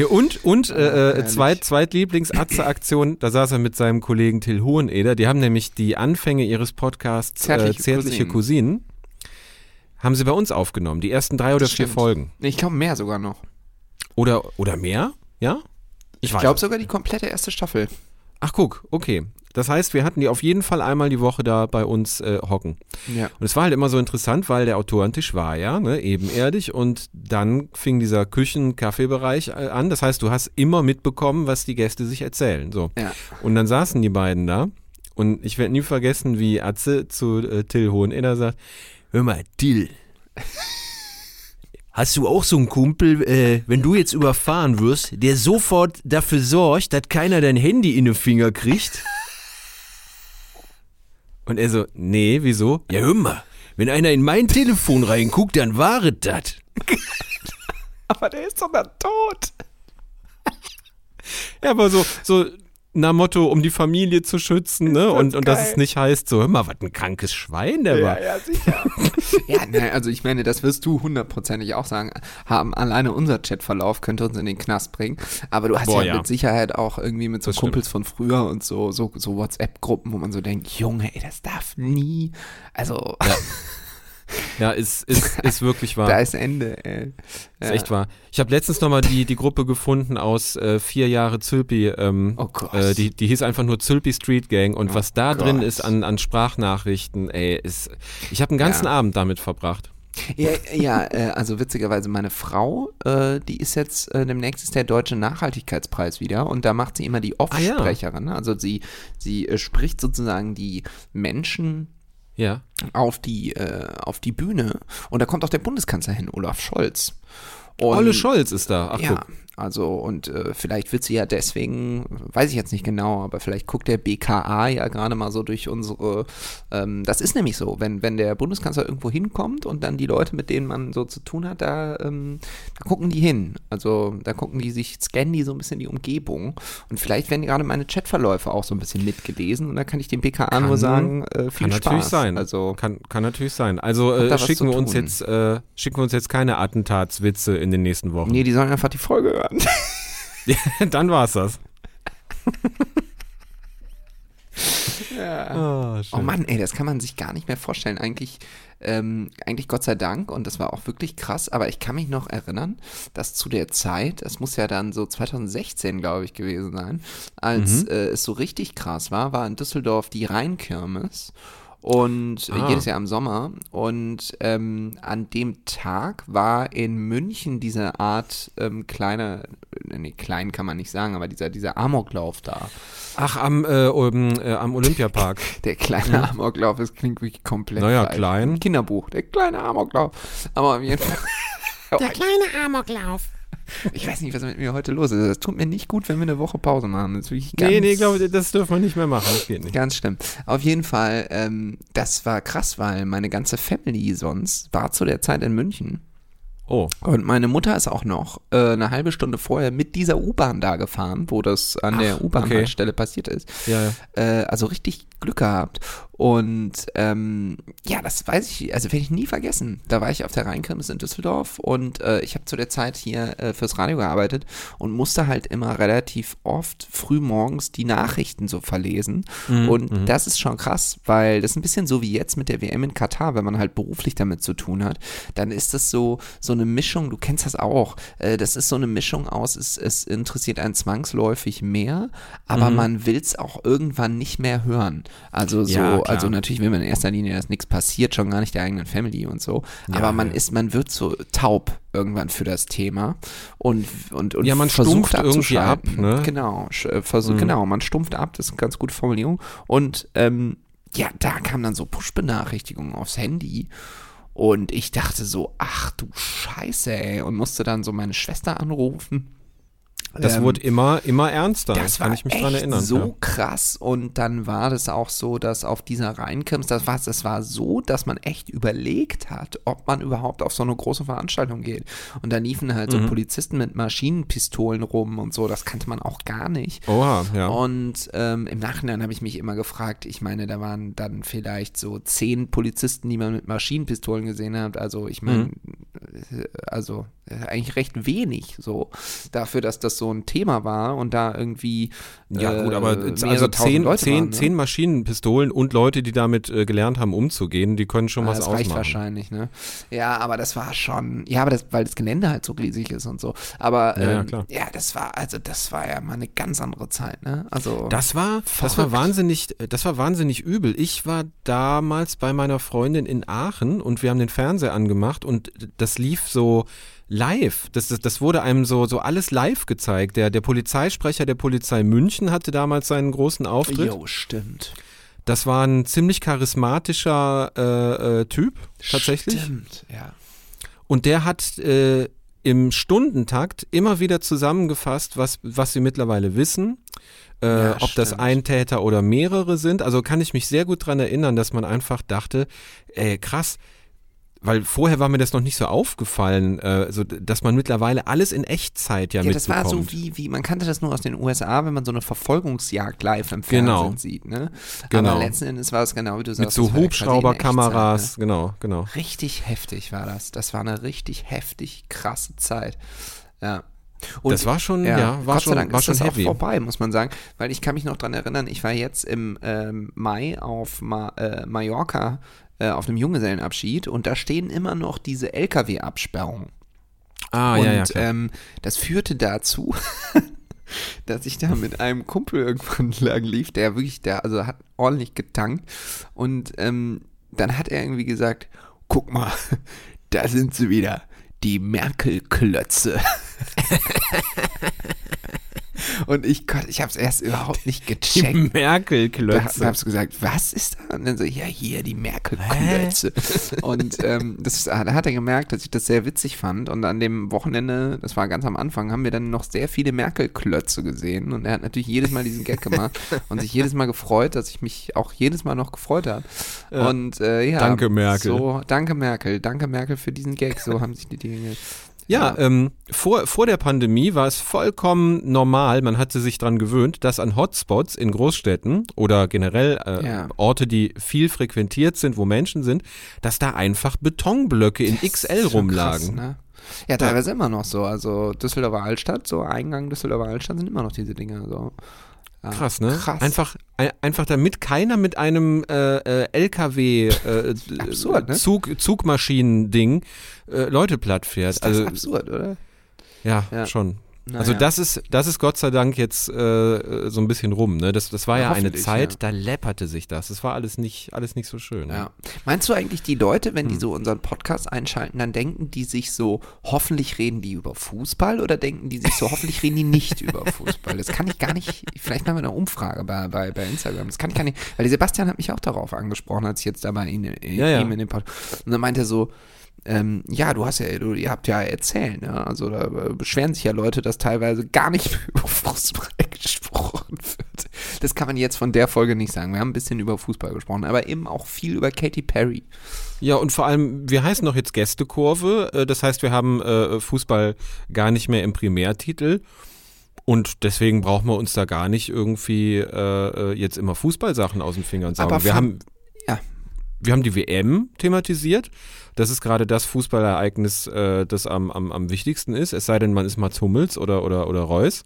Und, und äh, äh, herrlich. zweit, Zweitlieblings-Atze-Aktion, da saß er mit seinem Kollegen Till Hoheneder, die haben nämlich die Anfänge ihres Podcasts Zärtliche äh, Zärtliche Cousinen. Cousinen, haben sie bei uns aufgenommen, die ersten drei oder Das vier stimmt. Folgen. Ich glaube mehr sogar noch. Oder, oder mehr? Ja? Ich weiß glaube sogar die komplette erste Staffel. Ach, guck, okay. Das heißt, wir hatten die auf jeden Fall einmal die Woche da bei uns äh, hocken. Ja. Und es war halt immer so interessant, weil der Autorentisch war ja ne, ebenerdig und dann fing dieser Küchen-Kaffeebereich äh, an. Das heißt, du hast immer mitbekommen, was die Gäste sich erzählen. So. Ja. Und dann saßen die beiden da und ich werde nie vergessen, wie Atze zu äh, Till Hoheneder sagt, hör mal, Till, hast du auch so einen Kumpel, äh, wenn du jetzt überfahren wirst, der sofort dafür sorgt, dass keiner dein Handy in den Finger kriegt? Und er so, nee, wieso? Ja, hör mal, wenn einer in mein Telefon reinguckt, dann war es das. Aber der ist doch dann tot. Ja, aber so, so Na Motto, um die Familie zu schützen, ne? Und, und dass es nicht heißt, so, hör mal, was ein krankes Schwein der war. Ja, sicher. ja, ne, also ich meine, das wirst du hundertprozentig auch sagen. Haben alleine unser Chatverlauf könnte uns in den Knast bringen. Aber du hast Boah, ja, ja. mit Sicherheit auch irgendwie mit so Das Kumpels von früher und so, so, so WhatsApp-Gruppen, wo man so denkt, Junge, ey, das darf nie. Also, Ja, ist, ist, ist wirklich wahr. da ist Ende, ey. Ist echt wahr. Ich habe letztens nochmal die, die Gruppe gefunden aus äh, vier Jahre Zülpi. Ähm, Oh Gott. Äh, die, die hieß einfach nur Zülpi Street Gang. Und Oh was da drin Gott. ist an, an Sprachnachrichten, ey, ist. Ich habe einen ganzen Ja. Abend damit verbracht. Ja, ja äh, also witzigerweise meine Frau, äh, die ist jetzt, äh, demnächst ist der Deutsche Nachhaltigkeitspreis wieder und da macht sie immer die Ah, ja. Offsprecherin. Also sie, sie äh, spricht sozusagen die Menschen Ja. auf die, äh, auf die Bühne und da kommt auch der Bundeskanzler hin, Olaf Scholz. Und, Olle Scholz ist da. Ach, ja, guck. Also und äh, vielleicht wird sie ja deswegen, weiß ich jetzt nicht genau, aber vielleicht guckt der BKA ja gerade mal so durch unsere, ähm, das ist nämlich so, wenn, wenn der Bundeskanzler irgendwo hinkommt und dann die Leute, mit denen man so zu tun hat, da, ähm, da gucken die hin. Also da gucken die sich, scannen die so ein bisschen die Umgebung und vielleicht werden gerade meine Chatverläufe auch so ein bisschen mitgelesen und da kann ich dem BKA nur sagen, äh, viel Kann Spaß. natürlich sein. Also kann, kann natürlich sein. Also äh, schicken wir uns jetzt äh, schicken wir uns jetzt keine Attentatswitze in den nächsten Wochen. nee, die sollen einfach die Folge hören. Dann war's das. ja. Ah, Oh schön. Mann, ey, das kann man sich gar nicht mehr vorstellen. Eigentlich, ähm, eigentlich Gott sei Dank, und das war auch wirklich krass, aber ich kann mich noch erinnern, dass zu der Zeit, das muss ja dann so 2016, glaube ich, gewesen sein, als Mhm. äh, es so richtig krass war, war in Düsseldorf die Rheinkirmes. Und äh, Ah. jedes Jahr im Sommer. Und ähm, an dem Tag war in München diese Art ähm, kleiner, nee, klein kann man nicht sagen, aber dieser, dieser Amoklauf da. Ach, am, äh, um, äh, am Olympiapark. Der kleine Amoklauf, das klingt wirklich komplett Naja, falsch. klein. Ein Kinderbuch, der kleine Amoklauf. Aber auf jeden Fall. Der kleine Amoklauf. Ich weiß nicht, was mit mir heute los ist. Es tut mir nicht gut, wenn wir eine Woche Pause machen. Das wirklich ganz, nee, nee, glaube das dürfen wir nicht mehr machen. Das geht nicht. ganz schlimm. Auf jeden Fall, ähm, das war krass, weil meine ganze Family sonst war zu der Zeit in München. Oh. Und meine Mutter ist auch noch äh, eine halbe Stunde vorher mit dieser U-Bahn da gefahren, wo das an der Ach, U-Bahn-Haltestelle passiert ist. Ja, ja. Äh, also richtig Glück gehabt. Und ähm, ja, das weiß ich, also werde ich nie vergessen. Da war ich auf der Rheinkirmes in Düsseldorf und äh, ich habe zu der Zeit hier äh, fürs Radio gearbeitet und musste halt immer relativ oft früh morgens die Nachrichten so verlesen. und das ist schon krass, weil das ist ein bisschen so wie jetzt mit der WM in Katar, wenn man halt beruflich damit zu tun hat, dann ist das so, so eine Mischung, du kennst das auch, äh, das ist so eine Mischung aus, es, es interessiert einen zwangsläufig mehr, aber man will es auch irgendwann nicht mehr hören. Also so, Ja, klar. also natürlich will man in erster Linie, dass nichts passiert, schon gar nicht der eigenen Family und so. aber man ja. ist, man wird so taub irgendwann für das Thema und und, und Ja, man versucht irgendwie ab, ne? Genau, äh, versuch, genau, man stumpft ab, das ist eine ganz gute Formulierung. Und ähm, ja, da kamen dann so Push-Benachrichtigungen aufs Handy. Und ich dachte so, ach du Scheiße, ey. Und musste dann so meine Schwester anrufen. Das Ähm, wurde immer, immer ernster. das kann ich mich dran erinnern. so ja. krass und dann war das auch so, dass auf dieser Rheinkirmes, das war, das war so, dass man echt überlegt hat, ob man überhaupt auf so eine große Veranstaltung geht. Und da liefen halt Mhm. so Polizisten mit Maschinenpistolen rum und so, das kannte man auch gar nicht. Oha, ja. Und ähm, im Nachhinein habe ich mich immer gefragt, ich meine, da waren dann vielleicht so zehn Polizisten, die man mit Maschinenpistolen gesehen hat. Also ich meine, Mhm. äh, also äh, eigentlich recht wenig so dafür, dass das so ein Thema war und da irgendwie Ja, gut, äh, aber mehrere also zehn, Leute zehn, waren, ne? zehn Maschinenpistolen und Leute, die damit äh, gelernt haben, umzugehen, die können schon Ah, was das reicht ausmachen. wahrscheinlich, ne? Ja, aber das war schon, ja, aber das, weil das Gelände halt so riesig ist und so. Aber Ja, ja, ähm, klar. ja, das war, also das war ja mal eine ganz andere Zeit, ne? Also Das war, das war wahnsinnig, das war wahnsinnig übel. Ich war damals bei meiner Freundin in Aachen und wir haben den Fernseher angemacht und das lief so live. Das, das, das wurde einem so, so alles live gezeigt. Der, der Polizeisprecher der Polizei München hatte damals seinen großen Auftritt. Jo, stimmt. Das war ein ziemlich charismatischer äh, äh, Typ, tatsächlich. Stimmt, ja. Und der hat äh, im Stundentakt immer wieder zusammengefasst, was, was wir mittlerweile wissen. Äh, Ja, ob das stimmt. ein Täter oder mehrere sind. Also kann ich mich sehr gut dran erinnern, dass man einfach dachte, ey, krass, weil vorher war mir das noch nicht so aufgefallen, äh, so, dass man mittlerweile alles in Echtzeit ja, Ja, das mitbekommt. war so wie, wie, man kannte das nur aus den USA, wenn man so eine Verfolgungsjagd live im Fernsehen Genau. sieht, ne? Genau. Aber letzten Endes war es genau wie du sagst. Mit so das ja Hubschrauberkameras, Echtzeit, genau, genau. Ne? Richtig heftig war das. Das war eine richtig heftig krasse Zeit. Ja. Und Das war schon, ja, war Gott schon- sei Dank war ist schon das heavy. auch vorbei, muss man sagen, weil ich kann mich noch dran erinnern, ich war jetzt im ähm, Mai auf Ma äh, Mallorca äh, auf einem Junggesellenabschied und da stehen immer noch diese LKW-Absperrungen. Ah, und ja, ja, klar. ähm, das führte dazu, dass ich da mit einem Kumpel irgendwann lang lief, der wirklich, der also hat ordentlich getankt. Und ähm, dann hat er irgendwie gesagt, guck mal, da sind sie wieder, die Merkel-Klötze. Und ich, ich habe es erst überhaupt nicht Die gecheckt. Da, Merkel-Klötze. da hab's gesagt, was ist da? Und dann so, ja, hier, die Merkel-Klötze. Und ähm, das, da hat er gemerkt, dass ich das sehr witzig fand. Und an dem Wochenende, das war ganz am Anfang, haben wir dann noch sehr viele Merkel-Klötze gesehen. Und er hat natürlich jedes Mal diesen Gag gemacht und sich jedes Mal gefreut, dass ich mich auch jedes Mal noch gefreut habe. Und äh, ja, Danke, Merkel. So, danke Merkel, danke Merkel für diesen Gag. So haben sich die Dinge. Ja, ähm, vor, vor der Pandemie war es vollkommen normal, man hatte sich dran gewöhnt, dass an Hotspots in Großstädten oder generell äh, Ja. Orte, die viel frequentiert sind, wo Menschen sind, dass da einfach Betonblöcke in XL Schon rumlagen. Krass, ne? Ja, teilweise immer noch so. Also Düsseldorfer Altstadt, so Eingang Düsseldorfer Altstadt sind immer noch diese Dinger. So. Ja, Krass, ne? Krass. Einfach, ein, einfach damit keiner mit einem äh, äh, LKW äh, Absurd, ne? Zug, Zugmaschinen-Ding äh, Leute platt fährt. ist das Also absurd, oder? ja, Ja. schon. Naja. Also das ist, das ist Gott sei Dank jetzt äh, so ein bisschen rum. Ne? Das, das war Ja, ja, eine Zeit, ja. da läpperte sich das. Das war alles nicht, alles nicht so schön. Ja. Meinst du eigentlich, die Leute, wenn die Hm. so unseren Podcast einschalten, dann denken die sich so, hoffentlich reden die über Fußball oder denken die sich so, hoffentlich reden die nicht über Fußball? Das kann ich gar nicht, vielleicht machen wir eine Umfrage bei, bei, bei Instagram. Das kann ich gar nicht, weil Sebastian hat mich auch darauf angesprochen, als ich jetzt da bei ihm, äh, Ja, ja. ihm in dem Podcast. Und dann meinte er so, ähm, ja, du hast ja, du, ihr habt ja erzählt, ne? Also da beschweren sich ja Leute, dass teilweise gar nicht mehr über Fußball gesprochen wird. Das kann man jetzt von der Folge nicht sagen. Wir haben ein bisschen über Fußball gesprochen, aber eben auch viel über Katy Perry. Ja, und vor allem, wir heißen doch jetzt Gästekurve. äh, Das heißt, wir haben äh, Fußball gar nicht mehr im Primärtitel. Und deswegen brauchen wir uns da gar nicht irgendwie äh, äh, jetzt immer Fußballsachen aus den Fingern sagen. Aber wir, haben, ja. Wir haben die WM thematisiert. Das ist gerade das Fußballereignis, äh, das am, am, am wichtigsten ist. Es sei denn, man ist Mats Hummels oder, oder, oder Reus.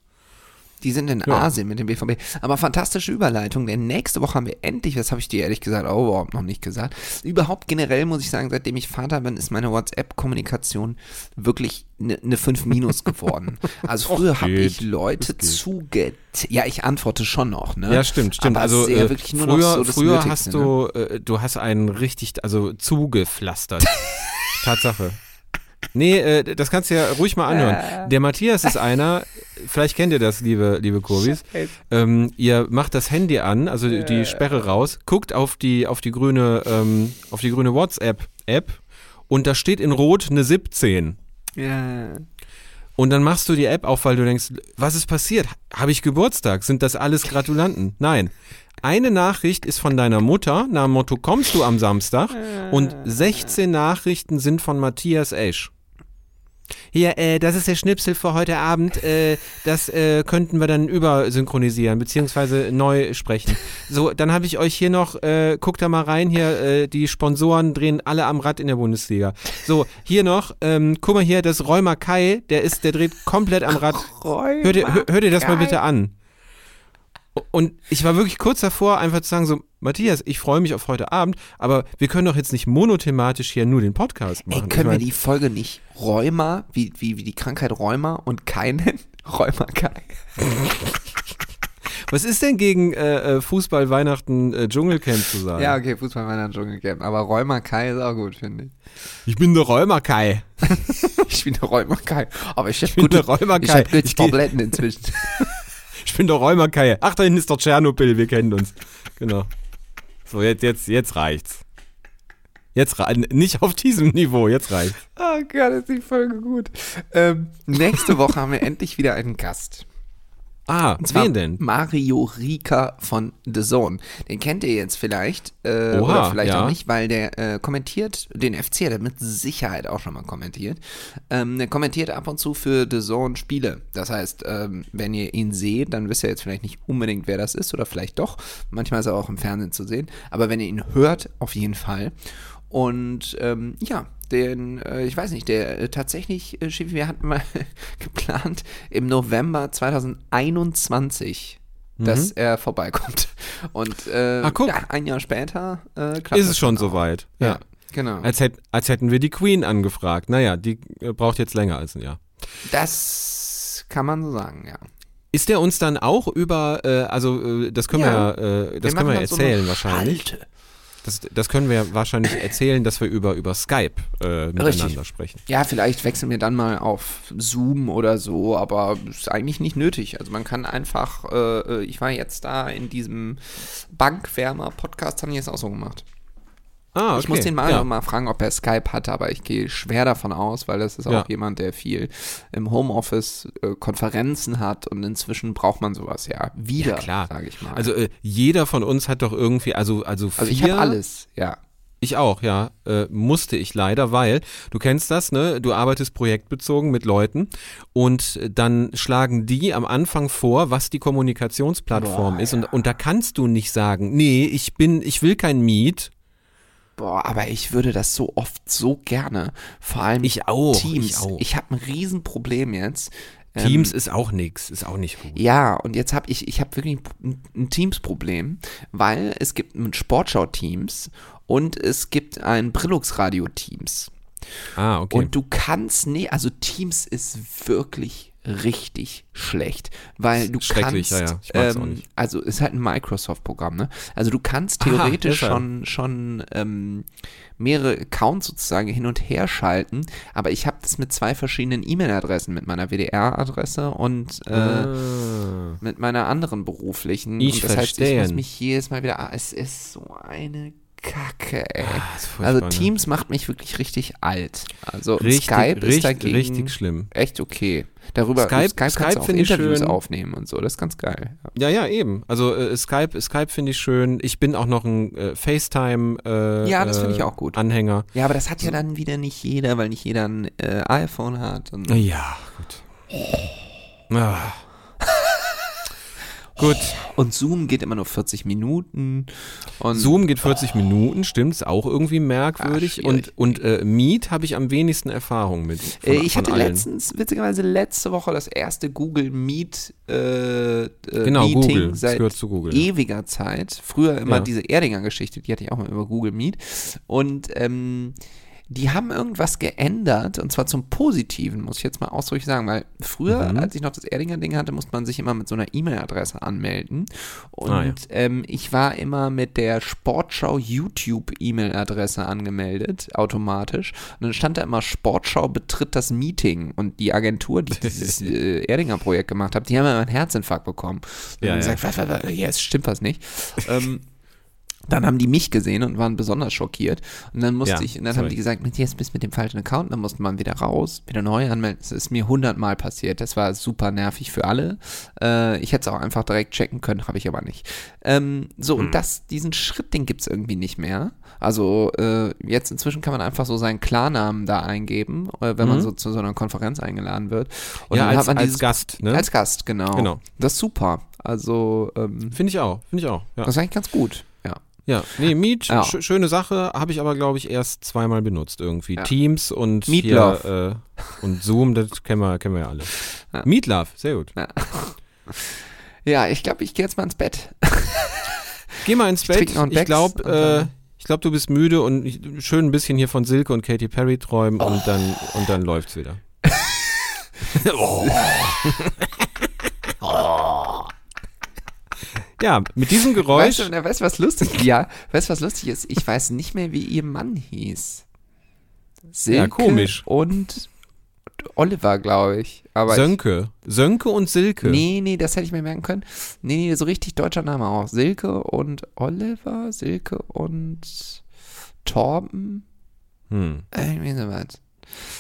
Die sind in Ja. Asien mit dem BVB. Aber fantastische Überleitung, denn nächste Woche haben wir endlich, das habe ich dir ehrlich gesagt auch überhaupt noch nicht gesagt. Überhaupt generell muss ich sagen, seitdem ich Vater bin, ist meine WhatsApp-Kommunikation wirklich eine ne 5 Minus geworden. Also früher habe ich Leute zuget. Ja, ich antworte schon noch, ne? Ja, stimmt, stimmt. Aber also äh, wirklich nur früher, noch so früher hast ne? du, äh, du hast einen richtig, also zugepflastert. Tatsache. Nee, äh, das kannst du ja ruhig mal anhören. Der Matthias ist einer, vielleicht kennt ihr das, liebe, liebe Kurvis. Ähm, ihr macht das Handy an, also die Sperre raus, guckt auf die, auf die grüne, ähm, auf die grüne WhatsApp-App und da steht in Rot eine 17. Ja. Und dann machst du die App auf, weil du denkst, was ist passiert? Habe ich Geburtstag? Sind das alles Gratulanten? Nein. Eine Nachricht ist von deiner Mutter, nach dem Motto, kommst du am Samstag? Und 16 Nachrichten sind von Matthias Esch. Hier, äh, das ist der Schnipsel für heute Abend. Äh, das äh, könnten wir dann übersynchronisieren, beziehungsweise neu sprechen. So, dann habe ich euch hier noch, äh, guckt da mal rein, hier, äh, die Sponsoren drehen alle am Rad in der Bundesliga. So, hier noch, ähm, guck mal hier, das Räumer Kai, der ist, der dreht komplett am Rad. Hör dir, hör, hör dir das mal bitte an. Und ich war wirklich kurz davor, einfach zu sagen, so, Matthias, ich freue mich auf heute Abend, aber wir können doch jetzt nicht monothematisch hier nur den Podcast machen. Ey, können ich wir mein, die Folge nicht Rheuma, wie, wie, wie die Krankheit Rheuma und Kai nennen? Rheuma Kai. Was ist denn gegen äh, äh, Fußball, Weihnachten, äh, Dschungelcamp zu sagen? Ja, okay, Fußball ein Dschungelcamp. Aber Rheuma Kai ist auch gut, finde ich. Ich bin der Räumer Kai. Ich bin der Rheuma Kai. Aber ich habe gute, Rheuma ich Kai. hab gute Tabletten inzwischen. Ich bin der Räumer Kai. Ach, da hinten ist der Tschernobyl, wir kennen uns. Genau. So, jetzt, jetzt, jetzt reicht's. Jetzt nicht auf diesem Niveau, jetzt reicht's. Oh Gott, ist die Folge gut. Ähm, nächste Woche haben wir endlich wieder einen Gast. Ah, Und zwar wen denn? Mario Rika von The Zone. Den kennt ihr jetzt vielleicht. Äh, Oha, oder vielleicht ja. auch nicht, weil der äh, kommentiert den FC, der hat mit Sicherheit auch schon mal kommentiert. Ähm, der kommentiert ab und zu für The Zone Spiele. Das heißt, ähm, wenn ihr ihn seht, dann wisst ihr jetzt vielleicht nicht unbedingt, wer das ist oder vielleicht doch. Manchmal ist er auch im Fernsehen zu sehen. Aber wenn ihr ihn hört, auf jeden Fall. Und ähm, ja, den, äh, ich weiß nicht, der äh, tatsächlich, äh, Schiffi, wir hatten mal geplant im November 2021, dass er vorbeikommt. Und äh, Mhm. Guck. ja, ein Jahr später äh, klappt Ist es schon soweit. Ja, Ja. genau. Als, hätt, als hätten wir die Queen angefragt. Naja, die äh, braucht jetzt länger als ein Jahr. Das kann man so sagen, ja. Ist der uns dann auch über, äh, also äh, das können Ja. wir, ja, äh, das können machen wir dann so erzählen wahrscheinlich. Schalte. Das, das können wir wahrscheinlich erzählen, dass wir über, über Skype äh, miteinander sprechen. Ja, vielleicht wechseln wir dann mal auf Zoom oder so, aber ist eigentlich nicht nötig. Also man kann einfach, äh, ich war jetzt da in diesem Bankwärmer-Podcast, haben die jetzt auch so gemacht. Ah, okay. Ich muss den mal ja. mal fragen, ob er Skype hat, aber ich gehe schwer davon aus, weil das ist auch Ja. jemand, der viel im Homeoffice äh, Konferenzen hat und inzwischen braucht man sowas ja wieder, Ja, klar. sage ich mal. Also äh, jeder von uns hat doch irgendwie, also also vier, also ich habe alles, ja. Ich auch, ja. Äh, musste ich leider, weil du kennst das, ne? Du arbeitest projektbezogen mit Leuten und dann schlagen die am Anfang vor, was die Kommunikationsplattform ist und, und da kannst du nicht sagen, nee, ich bin, ich will kein Meet. Boah, aber ich würde das so oft so gerne. Vor allem Ich auch, Teams. ich auch. Ich habe ein Riesenproblem jetzt. Ähm, Teams ist auch nix, ist auch nicht gut. Ja, und jetzt habe ich, ich habe wirklich ein, ein Teams-Problem, weil es gibt ein Sportschau-Teams und es gibt ein Brillux-Radio-Teams. Ah, okay. Und du kannst, nee, also Teams ist wirklich richtig schlecht, weil du Schrecklich, kannst, ja, ja, ähm, also ist halt ein Microsoft-Programm, ne? Also du kannst Aha, theoretisch deshalb. schon schon ähm, mehrere Accounts sozusagen hin und her schalten, aber ich habe das mit zwei verschiedenen E-Mail-Adressen, mit meiner WDR-Adresse und äh, ah. mit meiner anderen beruflichen. Ich und das heißt, ich muss mich jedes Mal wieder. Ah, es ist so eine Kacke, ey. Ah, ist also ne? Teams macht mich wirklich richtig alt. Also Richtig, Skype ist richtig, dagegen richtig schlimm. echt okay. Darüber Skype- Skype, Skype finde ich Interviews schön. aufnehmen und so. Das ist ganz geil. Ja. Ja, ja, eben. Also äh, Skype, Skype finde ich schön. Ich bin auch noch ein äh, FaceTime äh, Ja, das finde ich äh, auch gut. Anhänger. ja, aber das hat ja dann wieder nicht jeder, weil nicht jeder ein äh, iPhone hat. Und Ja, gut. Ah. Gut. Und Zoom geht immer nur 40 Minuten. Zoom geht 40 Minuten, stimmt, ist auch irgendwie merkwürdig. Schwierig. und und äh, Meet habe ich am wenigsten Erfahrung mit. Von, Äh, ich hatte allen. letztens, witzigerweise letzte Woche, das erste Google Meet äh, äh, Genau, Meeting Google. Seit gehört zu Google. ewiger Zeit. Früher immer Ja. diese Erdinger-Geschichte, die hatte ich auch mal über Google Meet. Und ähm, die haben irgendwas geändert und zwar zum Positiven, muss ich jetzt mal ausdrücklich sagen, weil früher, Mhm. als ich noch das Erdinger-Ding hatte, musste man sich immer mit so einer E-Mail-Adresse anmelden. Und Ah, ja. ähm, ich war immer mit der Sportschau YouTube-E-Mail-Adresse angemeldet, automatisch. Und dann stand da immer Sportschau betritt das Meeting. Und die Agentur, die dieses äh, Erdinger-Projekt gemacht hat, die haben immer einen Herzinfarkt bekommen. Und Ja, haben ja. gesagt, was, was, was, ja, es stimmt was nicht. ähm, dann haben die mich gesehen und waren besonders schockiert. Und dann musste Ja, ich, und dann sorry. haben die gesagt, jetzt bist du mit dem falschen Account, dann musste man wieder raus, wieder neu anmelden. Das ist mir hundertmal passiert. Das war super nervig für alle. Äh, ich hätte es auch einfach direkt checken können, habe ich aber nicht. Ähm, so, Hm. und das, diesen Schritt, den gibt es irgendwie nicht mehr. Also äh, jetzt inzwischen kann man einfach so seinen Klarnamen da eingeben, äh, wenn man Mhm. so zu so einer Konferenz eingeladen wird. Und Ja, dann als, hat man als dieses, Gast, ne? Als Gast, genau. Genau. Das ist super. Also, ähm, Finde ich auch, finde ich auch. Ja. das ist eigentlich ganz gut. Ja. Ja, nee, Meet, Ja. sch schöne Sache, habe ich aber, glaube ich, erst zweimal benutzt irgendwie. Ja. Teams und hier, äh, und Zoom, das kennen wir, kennen wir ja alle. Ja. Meatloaf, sehr gut. Ja, ich glaube, ich gehe jetzt mal ins Bett. Geh mal ins Bett. noch einen Ich glaube, und äh, ich glaube, du bist müde und ich, schön ein bisschen hier von Silke und Katy Perry träumen Oh. und dann und dann läuft's wieder. Ja, mit diesem Geräusch. Weißt du, weißt was lustig ist? Ja, weißt du, was lustig ist? Ich weiß nicht mehr, wie ihr Mann hieß. Silke Ja, komisch. Und Oliver, glaube ich. Aber Sönke. Sönke und Silke. ich, nee, nee, das hätte ich mir merken können. Nee, nee, so richtig deutscher Name auch. Silke und Oliver, Silke und Torben. Hm. Irgendwie sowas.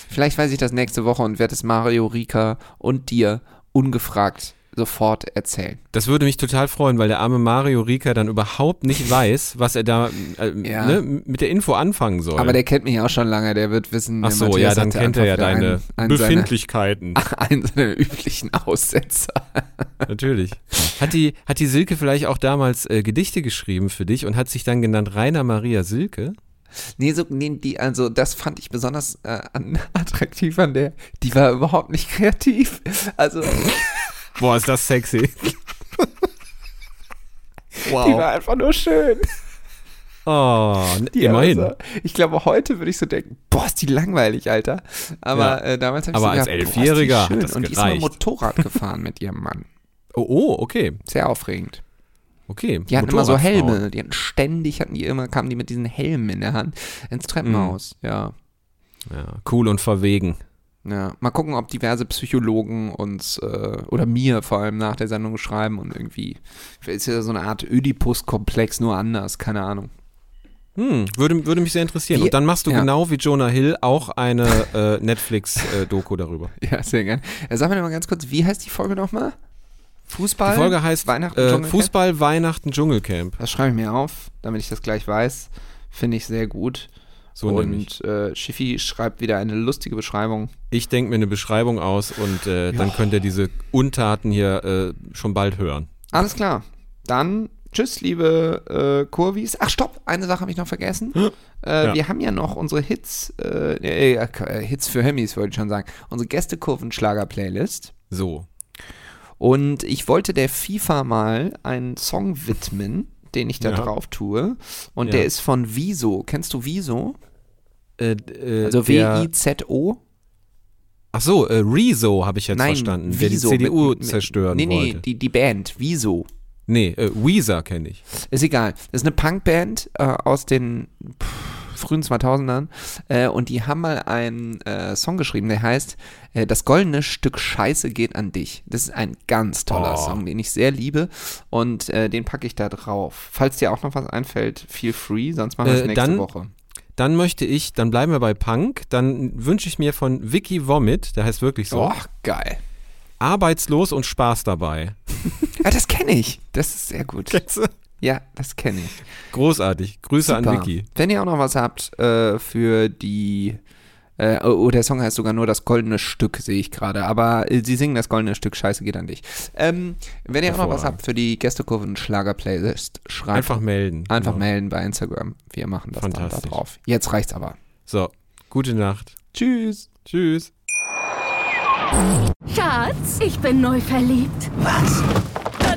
Vielleicht weiß ich das nächste Woche und werde es Mario, Rika und dir ungefragt sofort erzählen. Das würde mich total freuen, weil der arme Mario Rika dann überhaupt nicht weiß, was er da äh, Ja. ne, mit der Info anfangen soll. Aber der kennt mich auch schon lange, der wird wissen, Ach so, Matthias ja, dann kennt er ja deine einen, Befindlichkeiten. einen seiner üblichen Aussetzer. Natürlich. Hat die, hat die Silke vielleicht auch damals äh, Gedichte geschrieben für dich und hat sich dann genannt Rainer Maria Silke? Nee, so, nee, die, also das fand ich besonders äh, attraktiv an der. Die war überhaupt nicht kreativ. Also, Boah, ist das sexy. die war einfach nur schön. Oh, Die immerhin. Also, ich glaube, heute würde ich so denken, boah, ist die langweilig, Alter. Aber Ja. äh, damals habe ich Aber so als gedacht, boah, ist die Elfjähriger schön. das Und die ist mal. Motorrad gefahren mit ihrem Mann. Oh, oh, okay. Sehr aufregend. Okay. Die hatten immer so. Helme. Die hatten ständig, hatten die immer, kamen die mit diesen Helmen in der Hand ins Treppenhaus. Ja. Ja, cool und verwegen. Ja, mal gucken, ob diverse Psychologen uns äh, oder mir vor allem nach der Sendung schreiben und irgendwie ist ja so eine Art Ödipus-Komplex, nur anders, keine Ahnung. Hm, würde, würde mich sehr interessieren. Wie- und dann machst du ja. genau wie Jonah Hill auch eine äh, Netflix-Doku darüber. Ja, sehr gern. Äh, sag mir mal ganz kurz, wie heißt die Folge nochmal? Fußball? Die Folge heißt Weihnachten, äh? Fußball, Weihnachten, Dschungelcamp. Das schreibe ich mir auf, damit ich das gleich weiß. Finde ich sehr gut. So und äh, Schiffi schreibt wieder eine lustige Beschreibung. Ich denke mir eine Beschreibung aus und äh, dann könnt ihr diese Untaten hier äh, schon bald hören. Alles klar. Dann tschüss, liebe äh, Kurvis. Ach, stopp, eine Sache habe ich noch vergessen. Äh, Ja. Wir haben ja noch unsere Hits, äh, äh, äh, Hits für Hemmis, wollte ich schon sagen. Unsere Gästekurven-Schlager-Playlist. So. Und ich wollte der FIFA mal einen Song widmen, den ich da Ja. drauf tue. Und Ja. der ist von Wieso. Kennst du Wieso? Äh, äh, Also W-I-Z-O? Ach so, äh, Rezo habe ich jetzt Nein, verstanden, der die Wieso CDU mit- mit- zerstören Nee, nee, wollte. die, die Band, Wieso. nee, äh, Weezer kenne ich. Ist egal. Das ist eine Punkband äh, aus den pff, frühen 2000ern äh, und die haben mal einen äh, Song geschrieben, der heißt äh, Das goldene Stück Scheiße geht an dich. Das ist ein ganz toller Oh. Song, den ich sehr liebe und äh, den packe ich da drauf. Falls dir auch noch was einfällt, feel free, sonst machen wir es Äh, nächste dann- Woche. Dann möchte ich, dann bleiben wir bei Punk, dann wünsche ich mir von Vicky Vomit, der heißt wirklich so, Oh, geil. arbeitslos und Spaß dabei. Ja, das kenne ich. Das ist sehr gut. Ja, das kenne ich. Großartig. Grüße an Super. Vicky. Wenn ihr auch noch was habt äh, für die. Äh, oh, der Song heißt sogar nur das goldene Stück, sehe ich gerade. Aber äh, sie singen das goldene Stück, Scheiße geht an dich. Ähm, wenn ihr auch noch was habt für die Gästekurven Schlager-Playlist, schreibt Einfach melden. einfach Genau. melden bei Instagram. Wir machen das dann da Fantastisch. drauf. Jetzt reicht's aber. So, gute Nacht. Tschüss. Tschüss. Schatz, ich bin neu verliebt. Was?